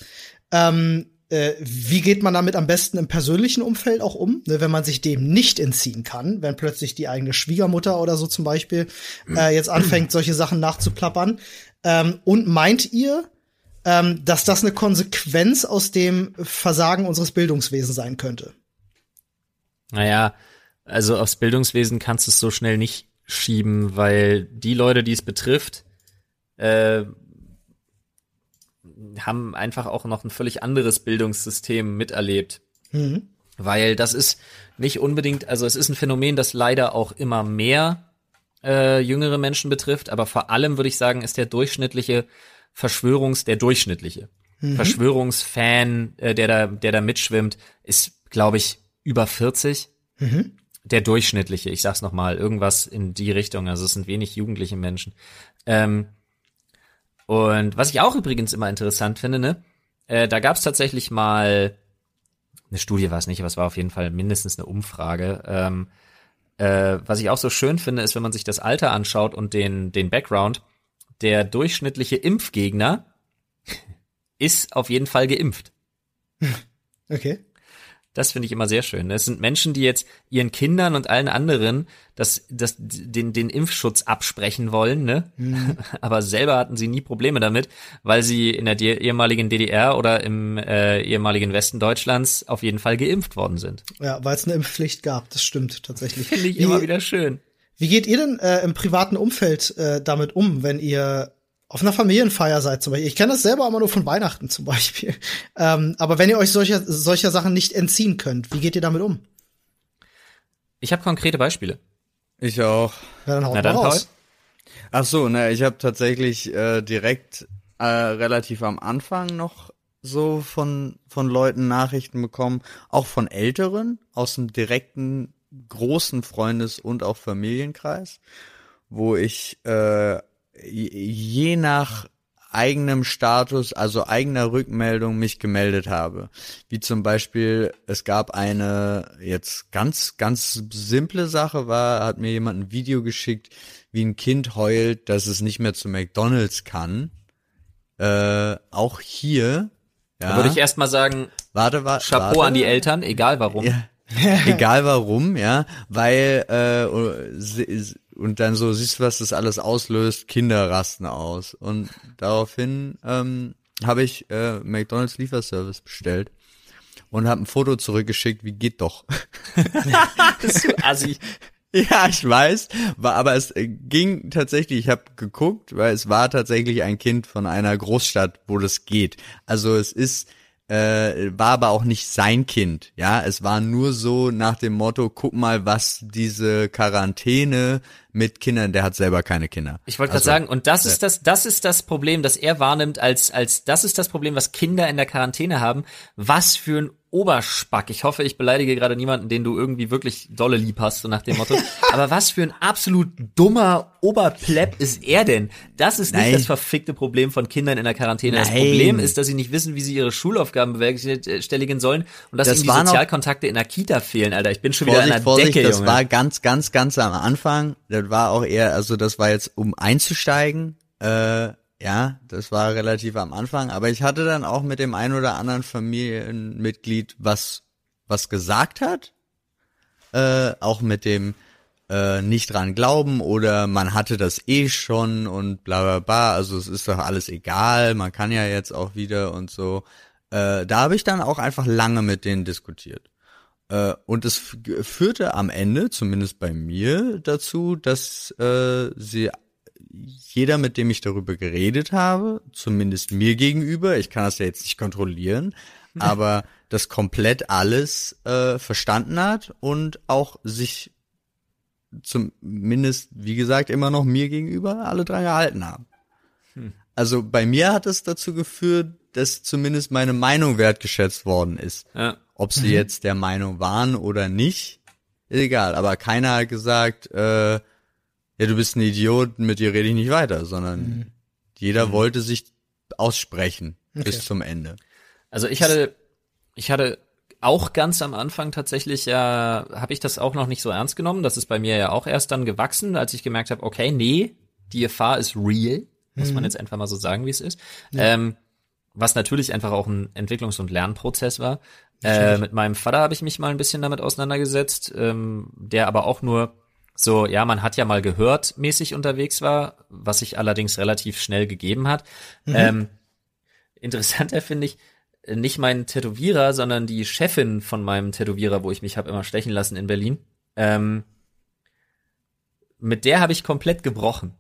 ähm, äh, wie geht man damit am besten im persönlichen Umfeld auch um, ne, wenn man sich dem nicht entziehen kann, wenn plötzlich die eigene Schwiegermutter oder so zum Beispiel äh, jetzt anfängt, solche Sachen nachzuplappern. Ähm, und meint ihr, ähm, dass das eine Konsequenz aus dem Versagen unseres Bildungswesens sein könnte? Naja, also aufs Bildungswesen kannst du es so schnell nicht schieben, weil die Leute, die es betrifft, äh, haben einfach auch noch ein völlig anderes Bildungssystem miterlebt. Mhm. Weil das ist nicht unbedingt, also es ist ein Phänomen, das leider auch immer mehr äh, jüngere Menschen betrifft, aber vor allem würde ich sagen, ist der durchschnittliche Verschwörungs, der durchschnittliche Verschwörungsfan, äh, der da, der da mitschwimmt, ist, glaube ich, über 40. Der durchschnittliche, ich sag's nochmal, irgendwas in die Richtung, also es sind wenig jugendliche Menschen. Ähm, und was ich auch übrigens immer interessant finde, ne, äh, da gab's tatsächlich mal eine Studie war es nicht, aber es war auf jeden Fall mindestens eine Umfrage. Ähm, äh, was ich auch so schön finde, ist, wenn man sich das Alter anschaut und den, den Background, der durchschnittliche Impfgegner ist auf jeden Fall geimpft. (laughs) Okay. Das finde ich immer sehr schön. Es sind Menschen, die jetzt ihren Kindern und allen anderen das, das, den, den Impfschutz absprechen wollen, ne? (laughs) Aber selber hatten sie nie Probleme damit, weil sie in der ehemaligen DDR oder im äh, ehemaligen Westen Deutschlands auf jeden Fall geimpft worden sind. Ja, weil es eine Impfpflicht gab, das stimmt tatsächlich. Finde ich immer wieder schön. Wie geht ihr denn äh, im privaten Umfeld äh, damit um, wenn ihr auf einer Familienfeier seid zum Beispiel? Ich kenne das selber immer nur von Weihnachten zum Beispiel. (laughs) Ähm, aber wenn ihr euch solcher, solcher Sachen nicht entziehen könnt, wie geht ihr damit um? Ich habe konkrete Beispiele. Ich auch. Ja, dann haut Na mal dann, raus. Ach so, na, ich habe tatsächlich äh, direkt äh, relativ am Anfang noch so von von Leuten Nachrichten bekommen, auch von Älteren aus dem direkten großen Freundes- und auch Familienkreis, wo ich äh, je nach eigenem Status, also eigener Rückmeldung mich gemeldet habe. Wie zum Beispiel, es gab eine jetzt ganz, ganz simple Sache war, hat mir jemand ein Video geschickt, wie ein Kind heult, dass es nicht mehr zu McDonalds kann. Äh, auch hier. Ja, Da würde ich erstmal sagen, warte, warte, Chapeau warte. an die Eltern, egal warum. Ja. (laughs) Egal warum, ja, weil äh, und dann so siehst du, was das alles auslöst, Kinder rasten aus und daraufhin ähm, habe ich äh, McDonald's Lieferservice bestellt und habe ein Foto zurückgeschickt, wie geht doch. (laughs) Bist du assi. (laughs) Ja, ich weiß, war, aber es äh, ging tatsächlich, ich habe geguckt, weil es war tatsächlich ein Kind von einer Großstadt, wo das geht. Also es ist, äh, war aber auch nicht sein Kind, ja, es war nur so nach dem Motto, guck mal, was diese Quarantäne mit Kindern, der hat selber keine Kinder. Ich wollte Also, gerade sagen, und das ist das, das ist das Problem, das er wahrnimmt als, als, das ist das Problem, was Kinder in der Quarantäne haben. Was für ein Oberspack. Ich hoffe, ich beleidige gerade niemanden, den du irgendwie wirklich dolle lieb hast, so nach dem Motto. (laughs) Aber was für ein absolut dummer Oberplepp ist er denn? Das ist nicht Nein. das verfickte Problem von Kindern in der Quarantäne. Das Nein. Problem ist, dass sie nicht wissen, wie sie ihre Schulaufgaben bewerkstelligen sollen und dass Das ihnen die Sozialkontakte in der Kita fehlen, Alter. Ich bin schon wieder Vorsicht, an der Vorsicht, Decke, das Junge. war ganz, ganz, ganz am Anfang. Das war auch eher, also das war jetzt, um einzusteigen. Äh, ja, das war relativ am Anfang. Aber ich hatte dann auch mit dem ein oder anderen Familienmitglied was, was gesagt hat. Äh, auch mit dem äh, nicht dran glauben oder man hatte das eh schon und bla bla bla. Also es ist doch alles egal, man kann ja jetzt auch wieder und so. Äh, da habe ich dann auch einfach lange mit denen diskutiert. Äh, und es führte am Ende, zumindest bei mir, dazu, dass äh, sie jeder, mit dem ich darüber geredet habe, zumindest mir gegenüber, ich kann das ja jetzt nicht kontrollieren, (laughs) aber das komplett alles äh, verstanden hat und auch sich zumindest, wie gesagt, immer noch mir gegenüber alle dran gehalten haben. Also bei mir hat es dazu geführt, dass zumindest meine Meinung wertgeschätzt worden ist. Ja. Ob sie jetzt der Meinung waren oder nicht, egal. Aber keiner hat gesagt, äh, ja, du bist ein Idiot, mit dir rede ich nicht weiter, sondern jeder wollte sich aussprechen bis zum Ende. Also ich hatte, ich hatte auch ganz am Anfang tatsächlich ja, habe ich das auch noch nicht so ernst genommen. Das ist bei mir ja auch erst dann gewachsen, als ich gemerkt habe, okay, nee, die Gefahr ist real, muss man jetzt einfach mal so sagen, wie es ist. Ähm, was natürlich einfach auch ein Entwicklungs- und Lernprozess war. Äh, mit meinem Vater habe ich mich mal ein bisschen damit auseinandergesetzt, ähm, der aber auch nur so, ja, man hat ja mal gehört, mäßig unterwegs war, was sich allerdings relativ schnell gegeben hat. Ähm, interessanter finde ich, äh, nicht mein Tätowierer, sondern die Chefin von meinem Tätowierer, wo ich mich habe immer stechen lassen in Berlin. Ähm, mit der habe ich komplett gebrochen.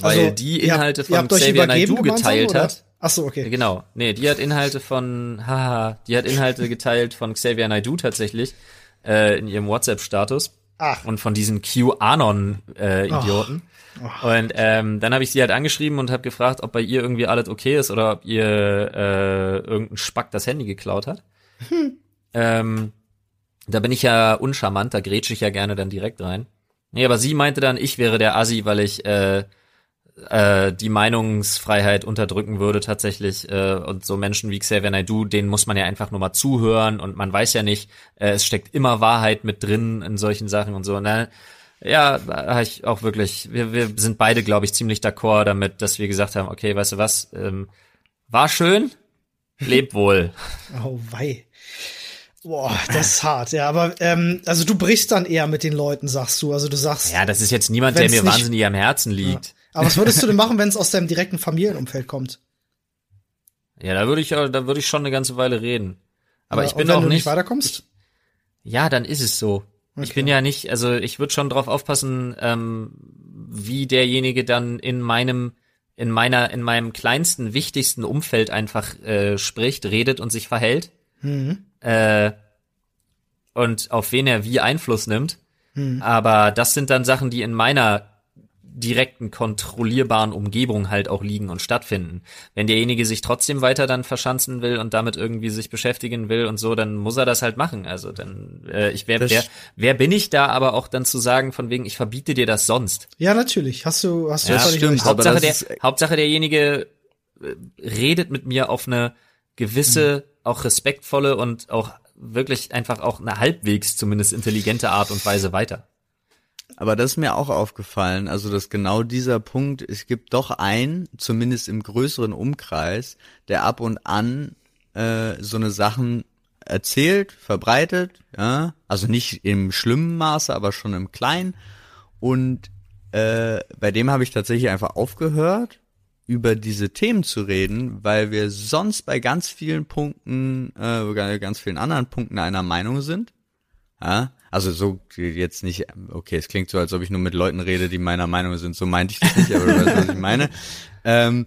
Weil Also, die Inhalte ihr von Xavier Naidoo geteilt oder? hat. Ach so, okay. Genau. Nee, die hat Inhalte von, haha, die hat Inhalte geteilt von Xavier Naidoo tatsächlich, äh, in ihrem WhatsApp-Status. Ach. Und von diesen QAnon-Idioten. Und ähm, dann habe ich sie halt angeschrieben und habe gefragt, ob bei ihr irgendwie alles okay ist oder ob ihr äh, irgendein Spack das Handy geklaut hat. Ähm, da bin ich ja uncharmant, da grätsche ich ja gerne dann direkt rein. Nee, aber sie meinte dann, ich wäre der Assi, weil ich äh, äh, die Meinungsfreiheit unterdrücken würde tatsächlich äh, und so Menschen wie Xavier Naidoo, denen muss man ja einfach nur mal zuhören und man weiß ja nicht, äh, es steckt immer Wahrheit mit drin in solchen Sachen und so. Na, ja, habe ich auch wirklich, wir, wir sind beide, glaube ich, ziemlich d'accord damit, dass wir gesagt haben, okay, weißt du was, ähm, war schön, leb (laughs) wohl. Oh, wei. Boah, das ist hart, ja, aber ähm, also du brichst dann eher mit den Leuten, sagst du. Also du sagst, Ja, das ist jetzt niemand, der mir wahnsinnig am Herzen liegt. Aber was würdest du denn (laughs) machen, wenn es aus deinem direkten Familienumfeld kommt? Ja, da würde ich, äh, da würde ich schon eine ganze Weile reden. Aber Ja, ich und bin wenn auch du nicht, nicht weiterkommst? ja, dann ist es so. Ich Okay. bin ja nicht, also ich würde schon drauf aufpassen, ähm, wie derjenige dann in meinem, in meiner, in meinem kleinsten, wichtigsten Umfeld einfach äh, spricht, redet und sich verhält. Mhm. Äh, und auf wen er wie Einfluss nimmt. Mhm. Aber das sind dann Sachen, die in meiner direkten, kontrollierbaren Umgebung halt auch liegen und stattfinden. Wenn derjenige sich trotzdem weiter dann verschanzen will und damit irgendwie sich beschäftigen will und so, dann muss er das halt machen. Also dann, äh, ich wer, wer, wer bin ich da aber auch dann zu sagen, von wegen, ich verbiete dir das sonst. Ja, natürlich. Hast du, hast du Ja, stimmt, Hauptsache, der, ist- Hauptsache derjenige äh, redet mit mir auf eine gewisse, auch respektvolle und auch wirklich einfach auch eine halbwegs zumindest intelligente Art und Weise weiter. Aber das ist mir auch aufgefallen, also dass genau dieser Punkt, es gibt doch einen, zumindest im größeren Umkreis, der ab und an äh, so eine Sachen erzählt, verbreitet, ja, also nicht im schlimmen Maße, aber schon im kleinen. Und äh, bei dem habe ich tatsächlich einfach aufgehört, über diese Themen zu reden, weil wir sonst bei ganz vielen Punkten, äh, ganz vielen anderen Punkten einer Meinung sind. Ja, also so jetzt nicht, okay, es klingt so, als ob ich nur mit Leuten rede, die meiner Meinung sind, so meinte ich das nicht, aber du weißt, was ich meine. (laughs) Ähm,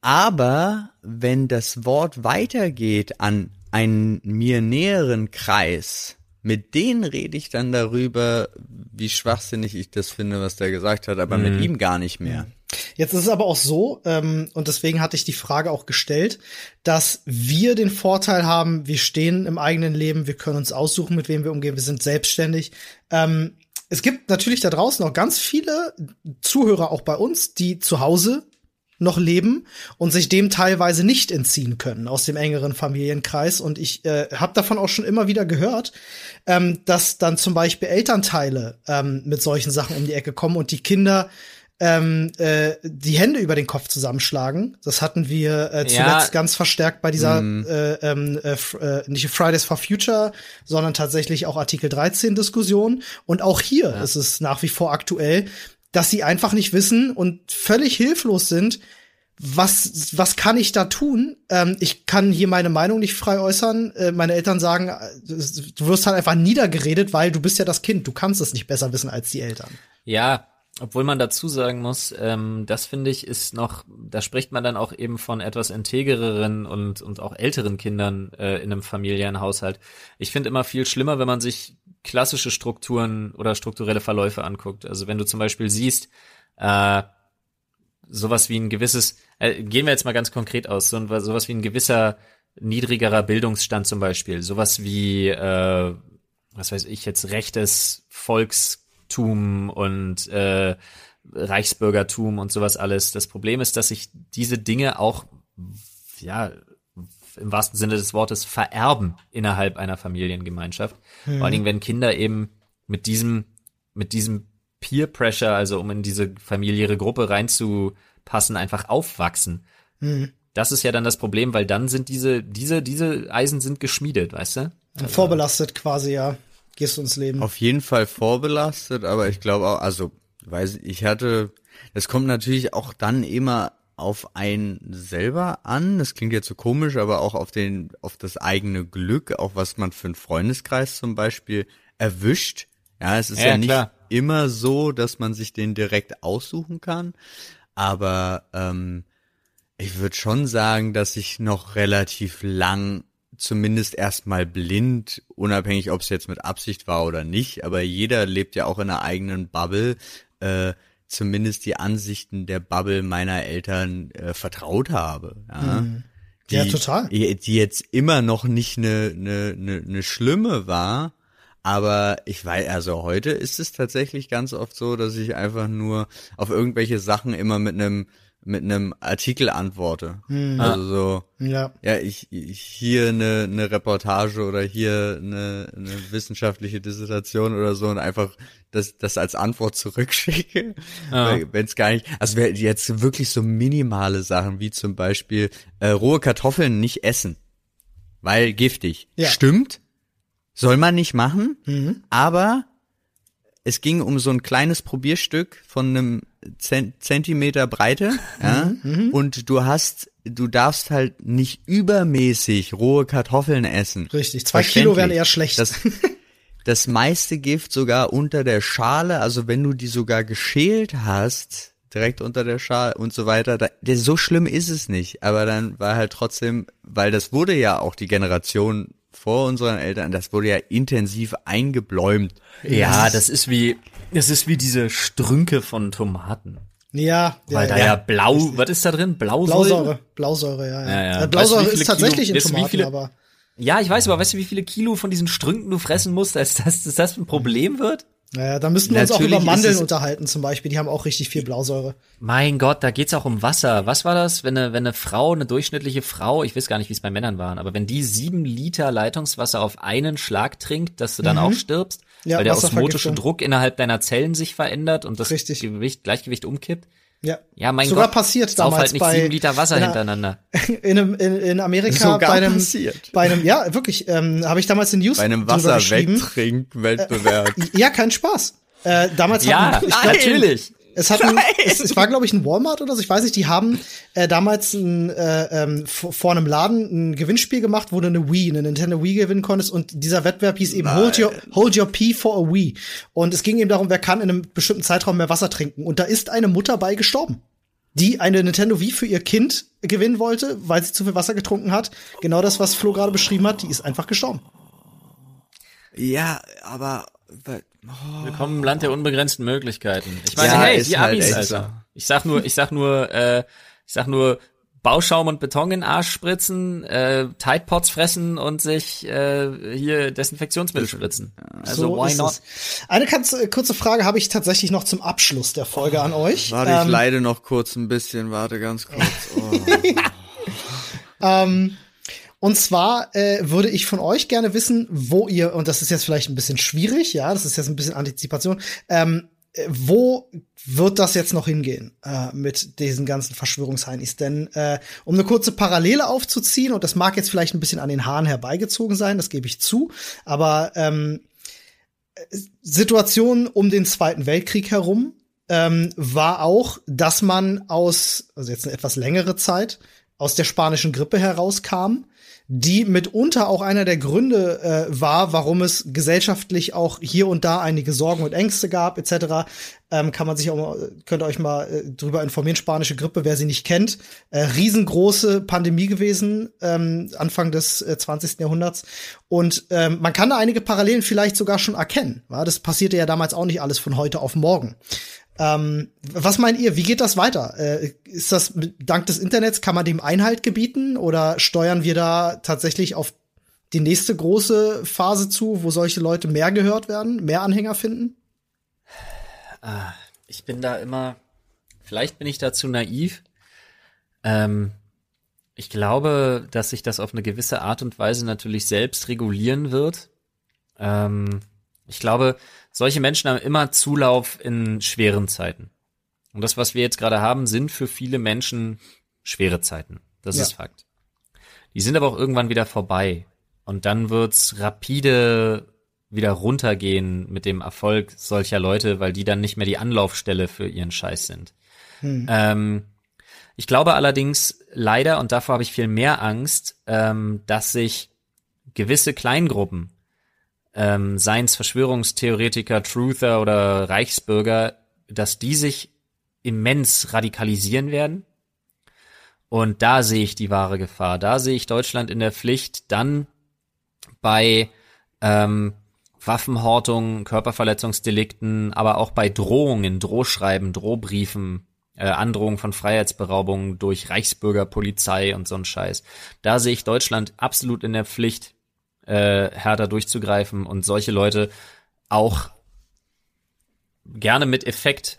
aber wenn das Wort weitergeht an einen mir näheren Kreis, mit denen rede ich dann darüber, wie schwachsinnig ich das finde, was der gesagt hat, aber mit ihm gar nicht mehr. Jetzt ist es aber auch so, ähm, und deswegen hatte ich die Frage auch gestellt, dass wir den Vorteil haben, wir stehen im eigenen Leben, wir können uns aussuchen, mit wem wir umgehen, wir sind selbstständig. Ähm, es gibt natürlich da draußen auch ganz viele Zuhörer, auch bei uns, die zu Hause noch leben und sich dem teilweise nicht entziehen können aus dem engeren Familienkreis. Und ich äh, habe davon auch schon immer wieder gehört, ähm, dass dann zum Beispiel Elternteile ähm, mit solchen Sachen um die Ecke kommen und die Kinder ähm, äh, die Hände über den Kopf zusammenschlagen. Das hatten wir äh, zuletzt Ja. ganz verstärkt bei dieser äh, ähm, äh, äh, nicht Fridays for Future, sondern tatsächlich auch Artikel 13 Diskussion. Und auch hier ist es nach wie vor aktuell, dass sie einfach nicht wissen und völlig hilflos sind. Was, was kann ich da tun? Ähm, ich kann hier meine Meinung nicht frei äußern. Äh, meine Eltern sagen, äh, du wirst halt einfach niedergeredet, weil du bist ja das Kind. Du kannst es nicht besser wissen als die Eltern. Ja, obwohl man dazu sagen muss, ähm, das finde ich ist noch, da spricht man dann auch eben von etwas integereren und, und auch älteren Kindern äh, in einem familiären Haushalt. Ich finde immer viel schlimmer, wenn man sich klassische Strukturen oder strukturelle Verläufe anguckt. Also wenn du zum Beispiel siehst, äh, sowas wie ein gewisses, äh, gehen wir jetzt mal ganz konkret aus, so, sowas wie ein gewisser niedrigerer Bildungsstand zum Beispiel, sowas wie, äh, was weiß ich jetzt, rechtes Volkstum und äh, Reichsbürgertum und sowas alles. Das Problem ist, dass sich diese Dinge auch, ja, im wahrsten Sinne des Wortes vererben innerhalb einer Familiengemeinschaft. Vor allen Dingen, wenn Kinder eben mit diesem, mit diesem Peer Pressure, also um in diese familiäre Gruppe reinzupassen, einfach aufwachsen. Das ist ja dann das Problem, weil dann sind diese, diese, diese Eisen sind geschmiedet, weißt du? Vorbelastet quasi, ja. Gehst du ins Leben. Auf jeden Fall vorbelastet, aber ich glaube auch, also, weiß ich hatte, das kommt natürlich auch dann immer auf einen selber an. Das klingt jetzt so komisch, aber auch auf den, auf das eigene Glück, auch was man für einen Freundeskreis zum Beispiel erwischt. Ja, es ist ja, Ja, nicht klar. immer so, dass man sich den direkt aussuchen kann, aber ähm, ich würde schon sagen, dass ich noch relativ lang zumindest erstmal blind, unabhängig ob es jetzt mit Absicht war oder nicht, aber jeder lebt ja auch in einer eigenen Bubble, äh, zumindest die Ansichten der Bubble meiner Eltern äh, vertraut habe. Ja, die, Ja, total. Die, die jetzt immer noch nicht eine, eine, eine, eine schlimme war, aber ich weiß, also heute ist es tatsächlich ganz oft so, dass ich einfach nur auf irgendwelche Sachen immer mit einem mit einem Artikel antworte. Also so, Ja. ja, ich, ich hier eine, eine Reportage oder hier eine, eine wissenschaftliche Dissertation oder so und einfach das, das als Antwort zurückschicke. (laughs) Wenn es gar nicht, also wer- jetzt wirklich so minimale Sachen wie zum Beispiel äh, rohe Kartoffeln nicht essen, weil giftig. Ja. Stimmt, soll man nicht machen, aber es ging um so ein kleines Probierstück von einem Zen Zentimeter Breite, ja, und du hast, du darfst halt nicht übermäßig rohe Kartoffeln essen. Richtig. Zwei Kilo wären eher schlecht. Das, das meiste Gift sogar unter der Schale, also wenn du die sogar geschält hast, direkt unter der Schale und so weiter, da, der, so schlimm ist es nicht. Aber dann war halt trotzdem, weil das wurde ja auch die Generation vor unseren Eltern, das wurde ja intensiv eingebläumt. Ja, das ist wie, Das ist wie diese Strünke von Tomaten. Ja, Weil ja, da ja, blau, was ist da drin? Blausäure? Blausäure, Blausäure, ja, ja. Ja, ja. Äh, Blausäure Weißt du, wie ist viele tatsächlich Kilo- in Tomaten, viele- aber Ja, ich weiß, aber weißt du, wie viele Kilo von diesen Strünken du fressen musst, als das, dass das ein Problem wird? Naja, da müssten wir uns auch Natürlich über Mandeln unterhalten zum Beispiel. Die haben auch richtig viel Blausäure. Mein Gott, da geht's auch um Wasser. Was war das, wenn eine, wenn eine Frau, eine durchschnittliche Frau, ich weiß gar nicht, wie es bei Männern waren, aber wenn die sieben Liter Leitungswasser auf einen Schlag trinkt, dass du dann auch stirbst, Mhm. Ja, weil der osmotische Druck innerhalb deiner Zellen sich verändert und das Richtig. Gewicht, Gleichgewicht umkippt. Ja. Ja, mein Sogar Gott. passiert sauf damals halt nicht bei sieben Liter Wasser in einer- hintereinander. (laughs) In, einem, in, in Amerika Sogar bei einem, passiert. bei einem, ja, wirklich, ähm, habe ich damals in News Bei einem drüber geschrieben. Wasser-Wegtrink-Wettbewerb. (laughs) Ja, kein Spaß. Äh, damals Ja, hatten, ich glaub, (laughs) natürlich. Es hat ein, es, es war glaube ich ein Walmart oder so, ich weiß nicht, die haben äh, damals ein, äh, ähm, vor, vor einem Laden ein Gewinnspiel gemacht, wo du eine Wii, eine Nintendo Wii gewinnen konntest und dieser Wettbewerb hieß eben Hold your, Hold your Pee for a Wii und es ging eben darum, wer kann in einem bestimmten Zeitraum mehr Wasser trinken und da ist eine Mutter bei gestorben, die eine Nintendo Wii für ihr Kind gewinnen wollte, weil sie zu viel Wasser getrunken hat. Genau das, was Flo gerade beschrieben hat, die ist einfach gestorben. ja, aber Willkommen im Land der unbegrenzten Möglichkeiten. Ich meine, Ja, hey, die halt Amis, Alter. Ich sag nur, ich sag nur, äh, ich sag nur, Bauschaum und Beton in Arsch spritzen, äh, Tide Pods fressen und sich äh, hier Desinfektionsmittel spritzen. Also so why not? es. Eine ganz, äh, kurze Frage habe ich tatsächlich noch zum Abschluss der Folge an euch. warte, ich Ähm, leide noch kurz ein bisschen, warte ganz kurz. Oh. (laughs) Ähm, und zwar äh, würde ich von euch gerne wissen, wo ihr, und das ist jetzt vielleicht ein bisschen schwierig, ja, das ist jetzt ein bisschen Antizipation, ähm, äh, wo wird das jetzt noch hingehen äh, mit diesen ganzen Verschwörungsheinis? Denn äh, um eine kurze Parallele aufzuziehen, und das mag jetzt vielleicht ein bisschen an den Haaren herbeigezogen sein, das gebe ich zu, aber ähm, Situation um den Zweiten Weltkrieg herum ähm, war auch, dass man aus, also jetzt eine etwas längere Zeit, aus der spanischen Grippe herauskam, die mitunter auch einer der Gründe äh, war, warum es gesellschaftlich auch hier und da einige Sorgen und Ängste gab, etc. Ähm, kann man sich auch mal, könnt ihr euch mal äh, drüber informieren, spanische Grippe, wer sie nicht kennt. Äh, riesengroße Pandemie gewesen, ähm, Anfang des äh, 20. Jahrhunderts. Und ähm, man kann da einige Parallelen vielleicht sogar schon erkennen. Ja? Das passierte ja damals auch nicht alles von heute auf morgen. Ähm, was meint ihr? Wie geht das weiter? Äh, ist das dank des Internets, kann man dem Einhalt gebieten oder steuern wir da tatsächlich auf die nächste große Phase zu, wo solche Leute mehr gehört werden, mehr Anhänger finden? Ich bin da immer, vielleicht bin ich da zu naiv. Ähm, ich glaube, dass sich das auf eine gewisse Art und Weise natürlich selbst regulieren wird. Ähm, ich glaube, solche Menschen haben immer Zulauf in schweren Zeiten. Und das, was wir jetzt gerade haben, sind für viele Menschen schwere Zeiten. Das Ja. ist Fakt. Die sind aber auch irgendwann wieder vorbei. Und dann wird's rapide wieder runtergehen mit dem Erfolg solcher Leute, weil die dann nicht mehr die Anlaufstelle für ihren Scheiß sind. Ähm, ich glaube allerdings leider, und davor habe ich viel mehr Angst, ähm, dass sich gewisse Kleingruppen, ähm, seien es Verschwörungstheoretiker, Truther oder Reichsbürger, dass die sich immens radikalisieren werden. Und da sehe ich die wahre Gefahr. Da sehe ich Deutschland in der Pflicht, dann bei ähm, Waffenhortung, Körperverletzungsdelikten, aber auch bei Drohungen, Drohschreiben, Drohbriefen, äh, Androhung von Freiheitsberaubungen durch Reichsbürgerpolizei und so ein Scheiß. Da sehe ich Deutschland absolut in der Pflicht, äh, härter durchzugreifen und solche Leute auch gerne mit Effekt.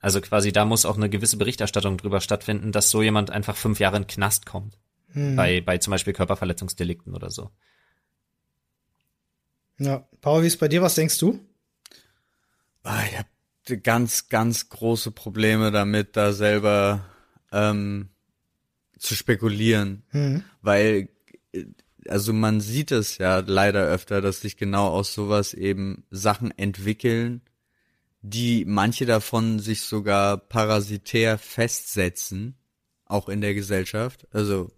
Also quasi, da muss auch eine gewisse Berichterstattung drüber stattfinden, dass so jemand einfach fünf Jahre in den Knast kommt. Bei, bei zum Beispiel Körperverletzungsdelikten oder so. Ja. Paul, wie ist bei dir? Was denkst du? Ah, ich habe ganz, ganz große Probleme damit, da selber ähm, zu spekulieren, weil äh, also man sieht es ja leider öfter, dass sich genau aus sowas eben Sachen entwickeln, die manche davon sich sogar parasitär festsetzen, auch in der Gesellschaft. Also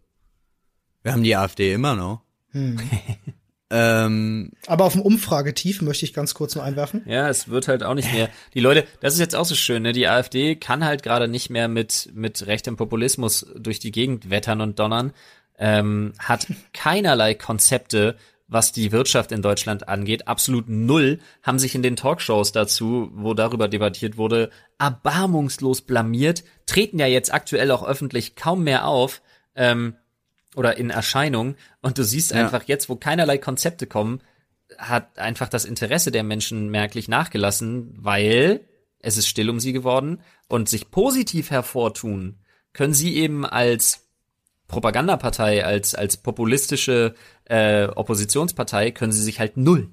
wir haben die AfD immer noch. (laughs) ähm, Aber auf dem Umfragetief möchte ich ganz kurz nur einwerfen. Ja, es wird halt auch nicht mehr. Die Leute, das ist jetzt auch so schön, ne? Die AfD kann halt gerade nicht mehr mit, mit rechtem Populismus durch die Gegend wettern und donnern, ähm, hat keinerlei Konzepte, was die Wirtschaft in Deutschland angeht. Absolut null haben sich in den Talkshows dazu, wo darüber debattiert wurde, erbarmungslos blamiert, treten ja jetzt aktuell auch öffentlich kaum mehr auf ähm, oder in Erscheinung. Und du siehst Ja. einfach jetzt, wo keinerlei Konzepte kommen, hat einfach das Interesse der Menschen merklich nachgelassen, weil es ist still um sie geworden und sich positiv hervortun können sie eben als Propagandapartei, als, als populistische äh, Oppositionspartei, können sie sich halt null.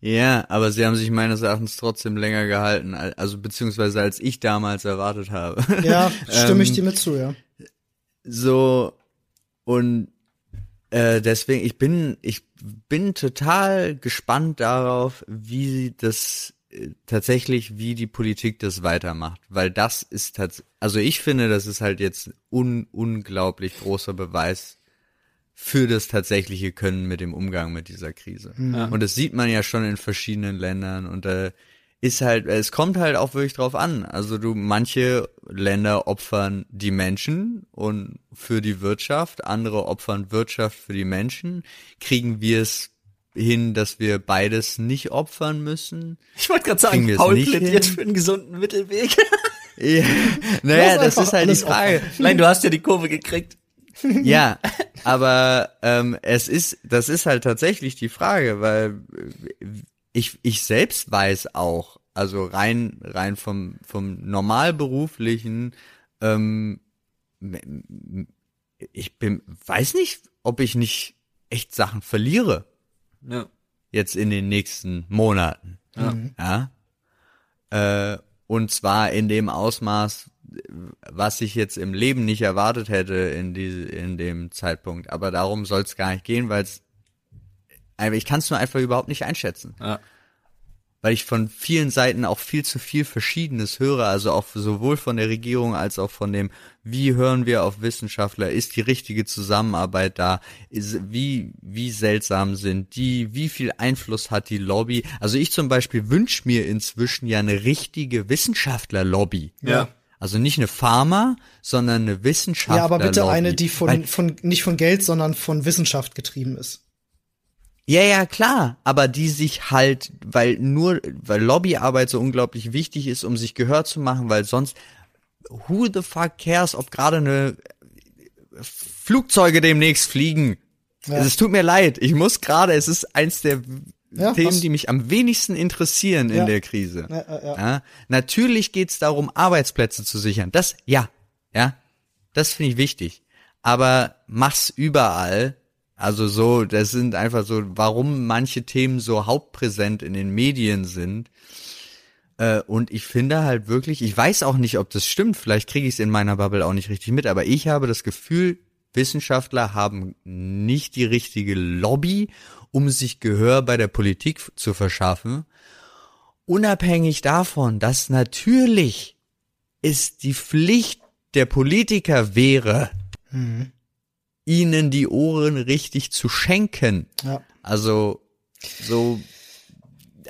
Ja, aber sie haben sich meines Erachtens trotzdem länger gehalten, al- also beziehungsweise als ich damals erwartet habe. Ja, (laughs) stimme ich Ähm, dir mit zu, ja. So und äh, deswegen ich bin ich bin total gespannt darauf, wie das äh, tatsächlich wie die Politik das weitermacht, weil das ist tatsächlich also ich finde, das ist halt jetzt un unglaublich großer Beweis für das tatsächliche Können mit dem Umgang mit dieser Krise. Und das sieht man ja schon in verschiedenen Ländern und da ist halt, es kommt halt auch wirklich drauf an. Also du, manche Länder opfern die Menschen und für die Wirtschaft, andere opfern Wirtschaft für die Menschen. Kriegen wir es hin, dass wir beides nicht opfern müssen? Ich wollte gerade sagen, Paul plädiert hin? für einen gesunden Mittelweg. (laughs) Ja, naja, das ist halt die Frage. Nein, du hast ja die Kurve gekriegt. (laughs) Ja, aber ähm, es ist, das ist halt tatsächlich die Frage, weil ich, ich selbst weiß auch, also rein, rein vom, vom normalberuflichen, ähm, ich bin, weiß nicht, ob ich nicht echt Sachen verliere Ja. jetzt in den nächsten Monaten. Ja. Äh, und zwar in dem Ausmaß, was ich jetzt im Leben nicht erwartet hätte in, diese, in dem Zeitpunkt. Aber darum soll es gar nicht gehen, weil es ich kann es nur einfach überhaupt nicht einschätzen. Ja. Weil ich von vielen Seiten auch viel zu viel Verschiedenes höre, also auch sowohl von der Regierung als auch von dem, wie hören wir auf Wissenschaftler, ist die richtige Zusammenarbeit da, ist, wie, wie seltsam sind die, wie viel Einfluss hat die Lobby. Also ich zum Beispiel wünsche mir inzwischen ja eine richtige Wissenschaftlerlobby. Ja. Also nicht eine Pharma, sondern eine Wissenschaftlerlobby. Ja, aber bitte eine, die von, von, nicht von Geld, sondern von Wissenschaft getrieben ist. Ja, ja, klar, aber die sich halt, weil nur, weil Lobbyarbeit so unglaublich wichtig ist, um sich gehört zu machen, weil sonst, who the fuck cares, ob gerade eine Flugzeuge demnächst fliegen. Ja. Es tut mir leid, ich muss gerade, es ist eins der Ja, Themen, was- die mich am wenigsten interessieren Ja. in der Krise. Natürlich geht's darum, Arbeitsplätze zu sichern. Das, ja, ja, das finde ich wichtig. Aber mach's überall. Also so, das sind einfach so, warum manche Themen so hauptpräsent in den Medien sind. Äh, und ich finde halt wirklich, ich weiß auch nicht, ob das stimmt, vielleicht kriege ich es in meiner Bubble auch nicht richtig mit, aber ich habe das Gefühl, Wissenschaftler haben nicht die richtige Lobby, um sich Gehör bei der Politik zu verschaffen. Unabhängig davon, dass natürlich es die Pflicht der Politiker wäre, ihnen die Ohren richtig zu schenken. Ja. Also so,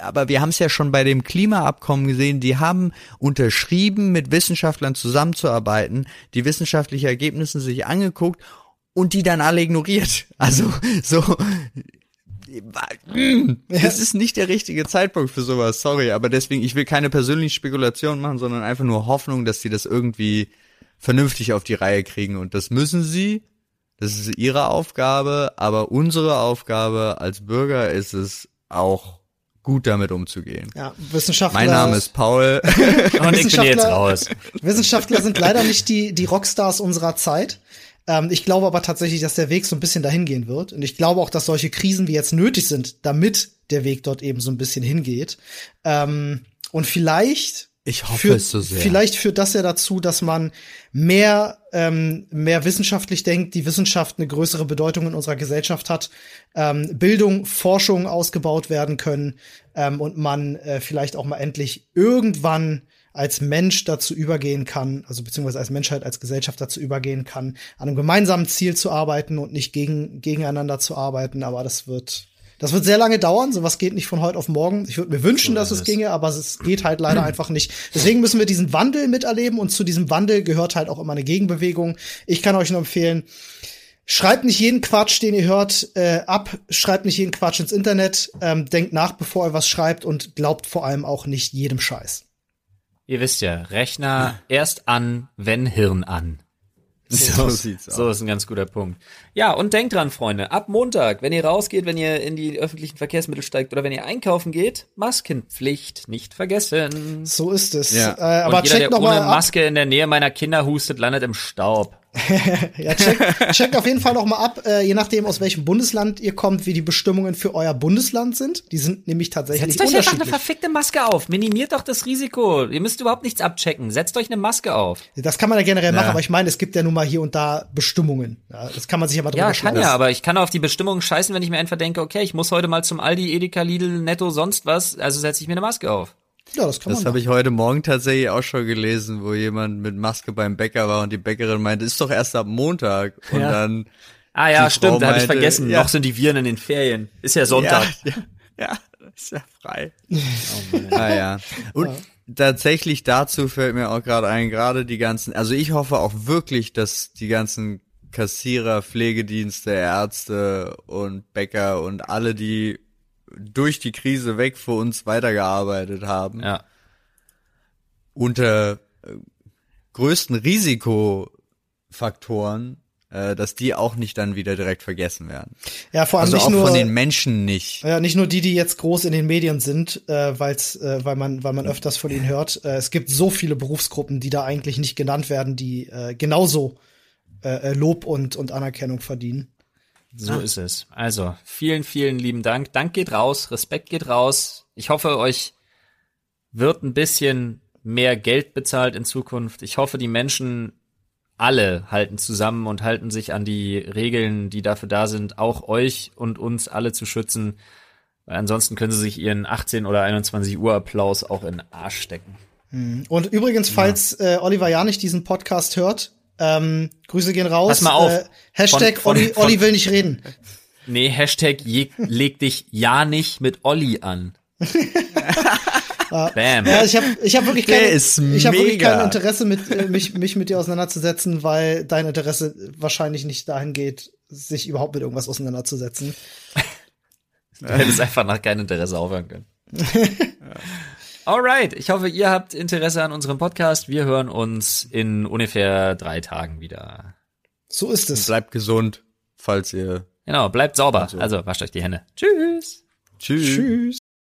aber wir haben es ja schon bei dem Klimaabkommen gesehen, die haben unterschrieben, mit Wissenschaftlern zusammenzuarbeiten, die wissenschaftliche Ergebnisse sich angeguckt und die dann alle ignoriert. (laughs) Also so, es ist nicht der richtige Zeitpunkt für sowas, sorry, aber deswegen, ich will keine persönlichen Spekulationen machen, sondern einfach nur Hoffnung, dass sie das irgendwie vernünftig auf die Reihe kriegen und das müssen sie. Das ist ihre Aufgabe, aber unsere Aufgabe als Bürger ist es auch gut damit umzugehen. Ja, Wissenschaftler. Mein Name ist Paul. (laughs) Und ich bin jetzt Wissenschaftler- raus. Wissenschaftler sind leider nicht die, die Rockstars unserer Zeit. Ähm, ich glaube aber tatsächlich, dass der Weg so ein bisschen dahin gehen wird. Und ich glaube auch, dass solche Krisen wie jetzt nötig sind, damit der Weg dort eben so ein bisschen hingeht. Ähm, und vielleicht Ich hoffe führt, es so sehr. Vielleicht führt das ja dazu, dass man mehr, ähm, mehr wissenschaftlich denkt, die Wissenschaft eine größere Bedeutung in unserer Gesellschaft hat, ähm, Bildung, Forschung ausgebaut werden können ähm, und man äh, vielleicht auch mal endlich irgendwann als Mensch dazu übergehen kann, also beziehungsweise als Menschheit, als Gesellschaft dazu übergehen kann, an einem gemeinsamen Ziel zu arbeiten und nicht gegen, gegeneinander zu arbeiten. Aber das wird, das wird sehr lange dauern. Sowas geht nicht von heute auf morgen. Ich würde mir wünschen, dass es ginge, aber es geht halt leider (clears throat) einfach nicht. Deswegen müssen wir diesen Wandel miterleben und zu diesem Wandel gehört halt auch immer eine Gegenbewegung. Ich kann euch nur empfehlen, Schreibt nicht jeden Quatsch, den ihr hört, äh, ab. Schreibt nicht jeden Quatsch ins Internet. Ähm, denkt nach, bevor ihr was schreibt und glaubt vor allem auch nicht jedem Scheiß. Ihr wisst ja, Rechner erst an, wenn Hirn an. So (laughs) sieht's So ist ein ganz guter Punkt. Ja, und denkt dran, Freunde, ab Montag, wenn ihr rausgeht, wenn ihr in die öffentlichen Verkehrsmittel steigt oder wenn ihr einkaufen geht, Maskenpflicht nicht vergessen. So ist es. Ja. Äh, aber und jeder, checkt der noch ohne mal ab. Maske in der Nähe meiner Kinder hustet, landet im Staub. (laughs) Ja, checkt, checkt auf jeden Fall noch mal ab, äh, je nachdem aus welchem Bundesland ihr kommt, wie die Bestimmungen für euer Bundesland sind. Die sind nämlich tatsächlich Setzt euch einfach eine verfickte Maske auf. Minimiert doch das Risiko. Ihr müsst überhaupt nichts abchecken. Setzt euch eine Maske auf. Das kann man ja generell machen, Ja. aber ich meine, es gibt ja nun mal hier und da Bestimmungen. Ja, das kann man sich aber drüber Ja, kann ja, aber ich kann auf die Bestimmungen scheißen, wenn ich mir einfach denke, okay, ich muss heute mal zum Aldi, Edeka, Lidl, Netto, sonst was, also setze ich mir eine Maske auf. Ja, das kann Das habe ich heute Morgen tatsächlich auch schon gelesen, wo jemand mit Maske beim Bäcker war und die Bäckerin meinte, ist doch erst ab Montag. Und Ja. dann Ah ja, stimmt, da habe ich vergessen. ja. Noch sind die Viren in den Ferien. Ist ja Sonntag. Ja, ja, ist ja frei. (laughs) ah ja. Und tatsächlich dazu fällt mir auch gerade ein, gerade die ganzen, also ich hoffe auch wirklich, dass die ganzen Kassierer, Pflegedienste, Ärzte und Bäcker und alle, die durch die Krise weg für uns weitergearbeitet haben, Ja. unter äh, größten Risikofaktoren, äh, dass die auch nicht dann wieder direkt vergessen werden. Ja, vor allem Also nicht auch nur von den Menschen nicht. Ja, nicht nur die, die jetzt groß in den Medien sind, äh, weil's, äh, weil man, weil man öfters von ihnen hört. Äh, es gibt so viele Berufsgruppen, die da eigentlich nicht genannt werden, die äh, genauso äh, äh, Lob und, und Anerkennung verdienen. So ist es. Also, vielen, vielen lieben Dank. Dank geht raus, Respekt geht raus. Ich hoffe, euch wird ein bisschen mehr Geld bezahlt in Zukunft. Ich hoffe, die Menschen alle halten zusammen und halten sich an die Regeln, die dafür da sind, auch euch und uns alle zu schützen. Weil ansonsten können sie sich ihren 18 oder 21 Uhr Applaus auch in den Arsch stecken. Und übrigens, falls äh, Oliver Janich diesen Podcast hört, ähm, Grüße gehen raus. Pass mal auf. Äh, Hashtag Von- von- Olli, von- Olli will nicht reden. Nee, Hashtag je, leg dich ja nicht mit Olli an. (laughs) Bam. Ja, ich habe ich hab wirklich, kein, ich hab wirklich kein Interesse, mit, äh, mich, mich mit dir auseinanderzusetzen, weil dein Interesse wahrscheinlich nicht dahin geht, sich überhaupt mit irgendwas auseinanderzusetzen. Du hättest einfach nach kein Interesse aufhören können. (laughs) Alright, ich hoffe, ihr habt Interesse an unserem Podcast. Wir hören uns in ungefähr drei Tagen wieder. So ist es. Bleibt gesund, falls ihr. Genau, bleibt sauber. Also wascht euch die Hände. Tschüss. Tschüss. Tschüss.